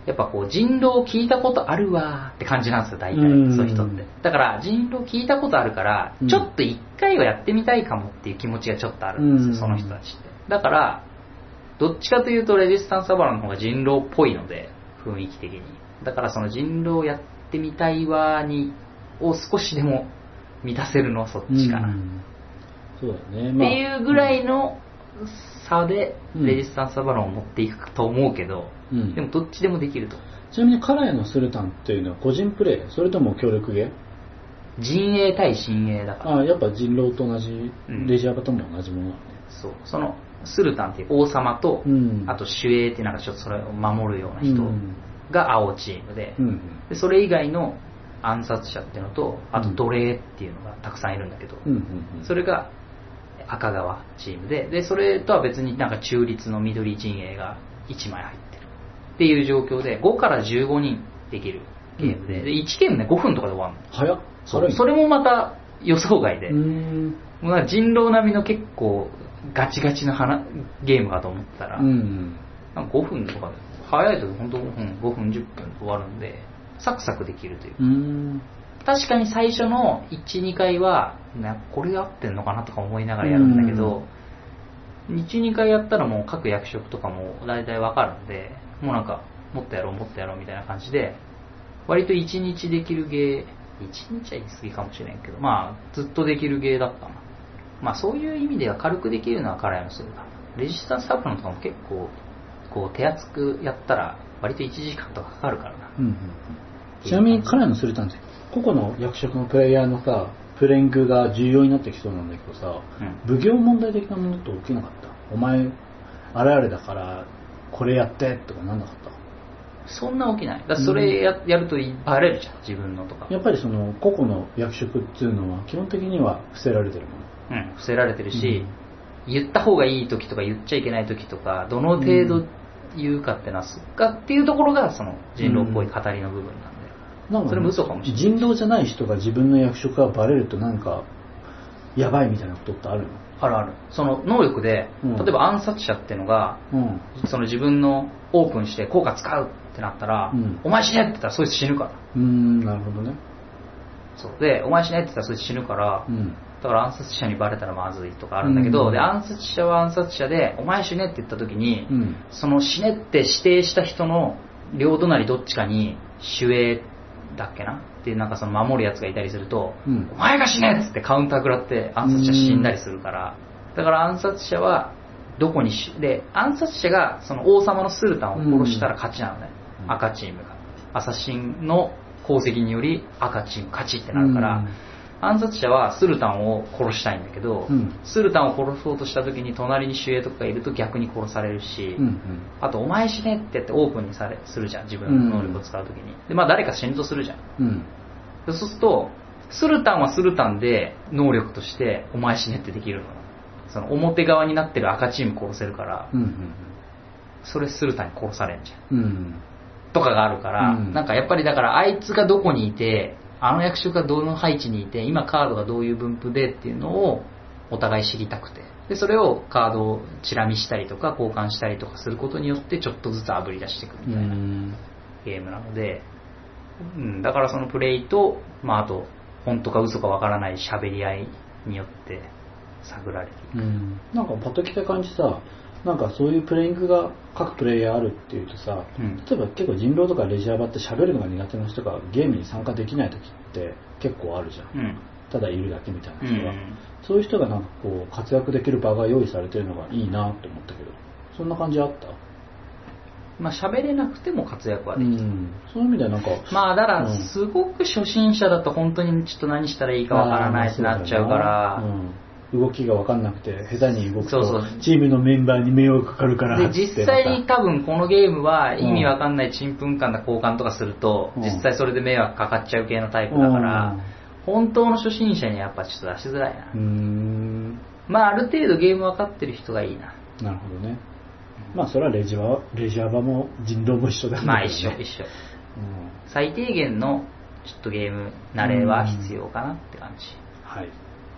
やっぱこう人狼聞いたことあるわーって感じなんですよ大体、うん。そういう人って。だから人狼聞いたことあるから、うん。ちょっと一回はやってみたいかもっていう気持ちがちょっとあるんですよ、うん。その人たちって。だからどっちかというとレジスタンスアバロンの方が人狼っぽいので雰囲気的に。だからその人狼やってみたいわーにを少しでも満たせるのはそっちかな、うん。そうだね、っていうぐらいの差でうん。レジスタンスアバロンを持っていくと思うけど、うん。でもどっちでもできると。ちなみにカラヤのスルタンっていうのは個人プレイ？それとも協力ゲー？陣営対親衛だから。ああやっぱ人狼と同じ、うん。レジアバとも同じものなのねそう。そのスルタンっていう王様と、うん。あと守衛ってなんかちょっとそれを守るような人うん。が青チームで,、うんでそれ以外の暗殺者っていうのとあと奴隷っていうのがたくさんいるんだけど、うんうん。それが赤側チームで。でそれとは別になんか中立の緑陣営が1枚入ってるっていう状況で5から15人できるゲームで,、うん。で1ゲームね5分とかで終わるの。早っ。そうそれもまた予想外で、人狼並みの結構ガチガチの花ゲームかと思ったら、うんなんか5分とかで早い時本当5分5分10分で終わるんでサクサクできるといううーん確かに最初の12回はなこれで合ってんのかなとか思いながらやるんだけど、12回やったらもう各役職とかも大体わかるんでもうなんかもっとやろうもっとやろうみたいな感じで割と1日できるゲー1日は言い過ぎかもしれんけどまあずっとできるゲーだったな。まあそういう意味では軽くできるのは辛いのするな。レジスタンスサブロンとかも結構こう手厚くやったら割と1時間とかかかるからな。うんうんちなみに彼のスルタンって個々の役職のプレイヤーのさプレイングが重要になってきそうなんだけどさうん。奉行問題的なものって起きなかった？お前あれあれだからこれやってとかなんなかった？そんな起きない。だそれや,、やるとバレるじゃん、自分のとか。やっぱりその個々の役職っていうのは基本的には伏せられてるもの。うん、伏せられてるし、言った方がいい時とか言っちゃいけない時とか、どの程度言うかってのは、すっかっていうところが、その人狼っぽい語りの部分なんで。なんかそれも嘘かもしれない。人狼じゃない人が自分の役職がバレるとなんかやばいみたいなことってあるの？あるある。その能力で、うん。例えば暗殺者っていうのが、うん。その自分のオープンして効果使うってなったら、うん。お前死ねって言ったらそいつ死ぬから。うーんなるほどね。そう。で、お前死ねって言ったらそいつ死ぬから、うん。だから暗殺者にバレたらまずいとかあるんだけど、うん。で暗殺者は暗殺者で、お前死ねって言った時に、うん。その死ねって指定した人の両隣どっちかに守衛だっけな？っていうなんかその守るやつがいたりすると、うん。お前が死ねっつってカウンター食らって暗殺者死んだりするから、だから暗殺者はどこにし、で、暗殺者がその王様のスルタンを殺したら勝ちなのね、うん。赤チームが。アサシンの功績により赤チーム勝ちってなるから、うん暗殺者はスルタンを殺したいんだけど、うんスルタンを殺そうとした時に隣に守衛とかがいると逆に殺されるし、うんあと、お前死ねって言ってオープンにされするじゃん、自分の能力を使う時に。で、まあ誰か死ぬとするじゃん。うんそうすると、スルタンはスルタンで能力として、お前死ねってできるの。その表側になってる赤チーム殺せるから、うんうんそれスルタンに殺されんじゃん。うんとかがあるから、うんなんかやっぱりだからあいつがどこにいて、あの役職がどの配置にいて、今カードがどういう分布でっていうのをお互い知りたくて。で、それをカードをチラ見したりとか交換したりとかすることによってちょっとずつ炙り出していくみうたいな。んゲームなので、うん、だからそのプレイと、まあ、あと本当か嘘かわからない喋り合いによって探られていく、うんなんかパッと聞いた感じさなんかそういうプレイングが各プレイヤーあるっていうとさうん。例えば結構人狼とかレジャー場って喋るのが苦手な人がゲームに参加できない時って結構あるじゃん。うん。ただいるだけみたいなう人が、ん、そういう人がなんかこう活躍できる場が用意されてるのがいいなと思ったけど。そんな感じあった？まあ喋れなくても活躍はうできる、ん。そういう意味ではなんかまあだかうん。らすごく初心者だと本当にちょっと何したらいいかわからないってなっちゃうから、うん動きが分かんなくて下手に動くとそうそう。チームのメンバーに迷惑かかるからで実際にま多分このゲームは意味わかんないちんぷんかんな交換とかすると、うん。実際それで迷惑かかっちゃう系のタイプだから、本当の初心者にはやっぱちょっと出しづらいな、たうーん。まあある程度ゲーム分かってる人がいいな。なるほどね。まあそれはレジャーレジャー場も人狼も一緒だまあ一緒一緒。うん最低限のちょっとゲーム慣れは必要かなって感じ。はい。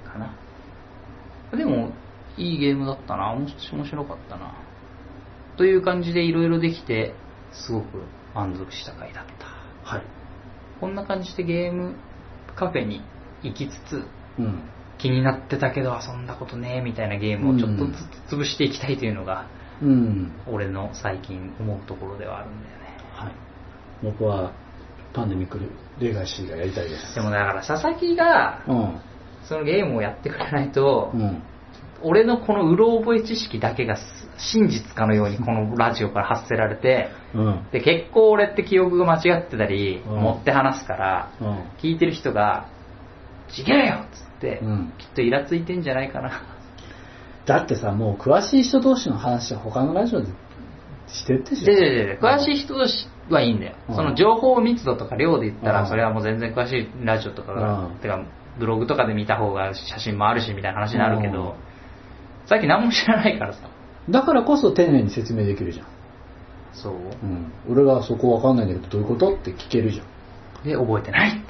かな、でもいいゲームだったな。面白面白かったな。という感じでいろいろできてすごく満足した回だった。はい。こんな感じでゲームカフェに行きつつうん。気になってたけど遊んだことねえみたいなゲームをちょっとずつ潰していきたいというのがうん。俺の最近思うところではあるんだよね。はい。僕はパンデミックレガシーがやりたいです。でもだから佐々木がうんそのゲームをやってくれないと、うん。俺のこのうろ覚え知識だけが真実かのようにこのラジオから発せられてうん。で結構俺って記憶が間違ってたり、うん。持って話すからうん。聞いてる人が「ちげえよ!」っつって、うん。きっとイラついてんじゃないかな。だってさ、もう詳しい人同士の話は他のラジオでしてるでしょ。でででで詳しい人同士はいいんだよ、うん。その情報密度とか量で言ったら、うん。それはもう全然詳しいラジオとかが、うん。てかブログとかで見た方が写真もあるしみたいな話になるけど、うん。さっき何も知らないからさ。だからこそ丁寧に説明できるじゃん。そう。うん。俺がそこわかんないんだけど、どういうことって聞けるじゃん。で覚えてないって。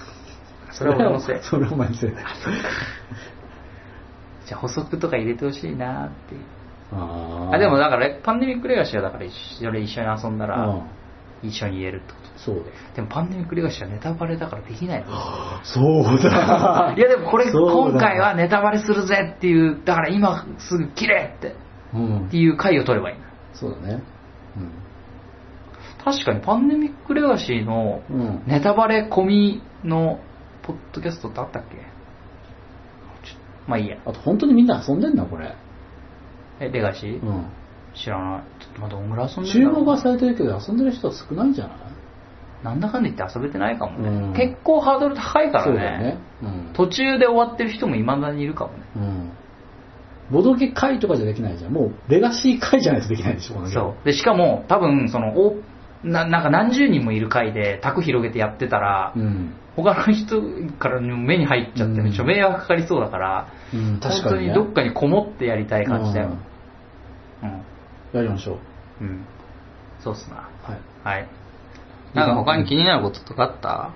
それは俺のせい。それはお前のせいだよ。じゃあ補足とか入れてほしいなっていう。ああでもだからパンデミックレガシーはだから一緒に遊んだら、うん。一緒に言えるってことそう。でもパンデミックレガシーはネタバレだからできないのそうだ いやでもこれ今回はネタバレするぜっていうだから今すぐ切れってうんっていう回を取ればいいそうだね。確かにパンデミックレガシーのうん。うん。ネタバレ込みのポッドキャストってあったっけ？まあいいやあと本当にみんな遊んでんな、これ。えレガシー、うん。知らないちょっとまだどんぐらい遊んで注るんだろう目はされてるけど遊んでる人は少ないんじゃない？なんだかんだ言って遊べてないかもね、うん結構ハードル高いからねね。うん。途中で終わってる人もいまだにいるかもねうん。ボドゲ会とかじゃできないじゃん。もうレガシー会じゃないとできないでしょ、そうでしかも多分そのおななんか何十人もいる回で卓広げてやってたら、うん。他の人からの目に入っちゃってうんめっちゃ迷惑かかりそうだから、うん、確本当かに、ね。にどっかにこもってやりたい感じだようん、やりましょう。うんそうっすなはい。はいなんか他に気になることとかあった？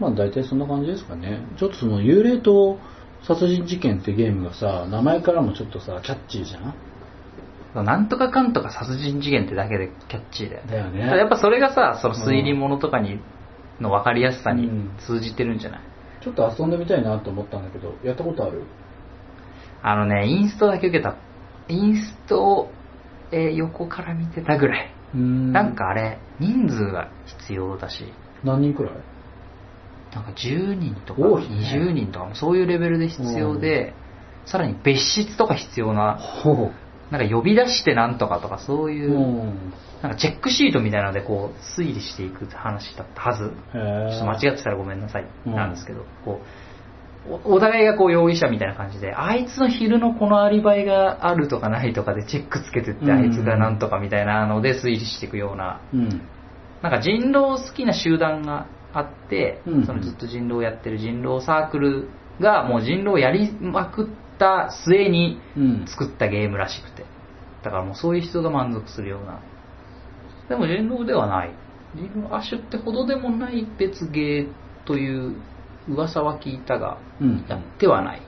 まあ大体そんな感じですかね。ちょっとその幽霊と殺人事件ってゲームがさ、名前からもちょっとさ、キャッチーじゃん？なんとかかんとか殺人事件ってだけでキャッチーだよね。だよね。やっぱそれがさその推理物とかにの分かりやすさにうん。通じてるんじゃない、ちょっと遊んでみたいなと思ったんだけど、やったことある？あのねインストだけ受けたインストを、えー横から見てたぐらい、うんなんかあれ人数が必要だし。何人くらい？なんか10人とか多いね。20人とかそういうレベルで必要で、さらに別室とか必要なほなんか呼び出してなんとかとかそういう、うん。なんかチェックシートみたいなのでこう推理していく話だったはず。ちょっと間違ってたらごめんなさいうんなんですけど、こうおお互いがこう容疑者みたいな感じであいつの昼のこのアリバイがあるとかないとかでチェックつけてって、うんあいつがなんとかみたいなので推理していくような。うん。なんか人狼好きな集団があって、うん。そのずっと人狼をやってる人狼サークルがもう人狼をやりまくった末にうん。作ったゲームらしくて。だからもうそういう人が満足するような。でも人狼ではない。人狼アッシュってほどでもない別ゲーという噂は聞いたがうん。やってはない。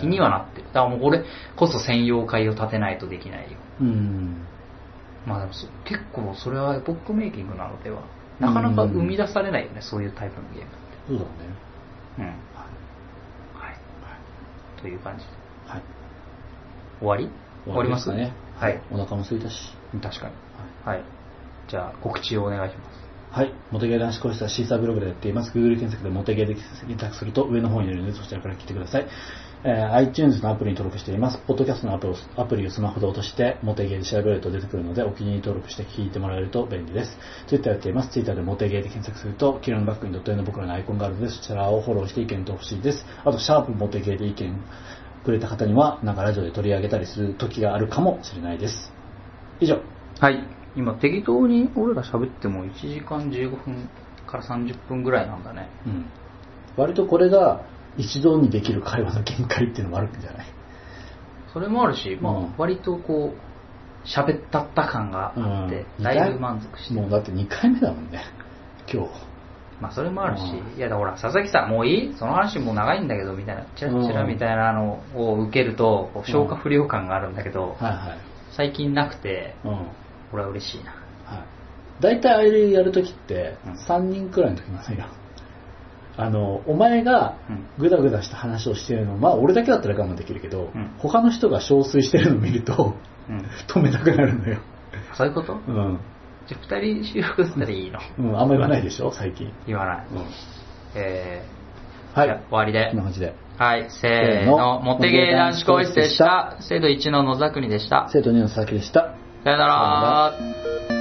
気にはなってる。だからもうこれこそ専用会を立てないとできないよ。うん。まあでもそ結構それはエポックメイキングなのではなかなか生み出されないよね、そういうタイプのゲームって。そうだね。うん。はい、という感じはい。終わり？終わります？かね。はい。お腹も空いたし。確かに。はい。じゃあ告知をお願いしますはい。モテゲー男子講室はシーサーブログでやっています。Google 検索でモテゲーで検索すると上の方に出るのでそちらから聞いてください。えー iTunes のアプリに登録しています。ポッドキャストのアプリをアプリをスマホで落として、モテゲーで調べると出てくるので、お気に入り登録して聞いてもらえると便利です。Twitter やっています。Twitter でモテゲーで検索すると、黄色のバックにドット絵の僕らのアイコンがあるので、そちらをフォローして意見とほしいです。あと、シャープモテゲーで意見くれた方には、なんかラジオで取り上げたりする時があるかもしれないです。以上。はい今適当に俺ら喋っても1時間15分から30分ぐらいなんだね。うん、割とこれが一度にできる会話の限界っていうのもあるんじゃない？それもあるし、まあうん。割とこう喋ったった感があって、うん。だいぶ満足して。るもうだって2回目だもんね今日。まあそれもあるし、うん。いやだからほら佐々木さんもういい？その話もう長いんだけどみたいなチラッチラみたいなのを受けるとこう消化不良感があるんだけど、はいはい。最近なくてうんはい俺は嬉しいな。大体あれやるときってうん。3人くらいの時なんだよ。あのお前がうん。グダグダした話をしてるのまあ俺だけだったら我慢できるけど、うん。他の人が憔悴してるのを見るとうん。止めたくなるのよ。そういうこと？うん、じゃあ2人収録したらいいの？うん、あんま言わないでしょ？最近。言わない、うん。えーはい。終わりで。こんな感じで。はい。せーの。モテゲー男子更衣室でした。生徒1の野沢国でした。生徒2の佐々木でしたさよなら。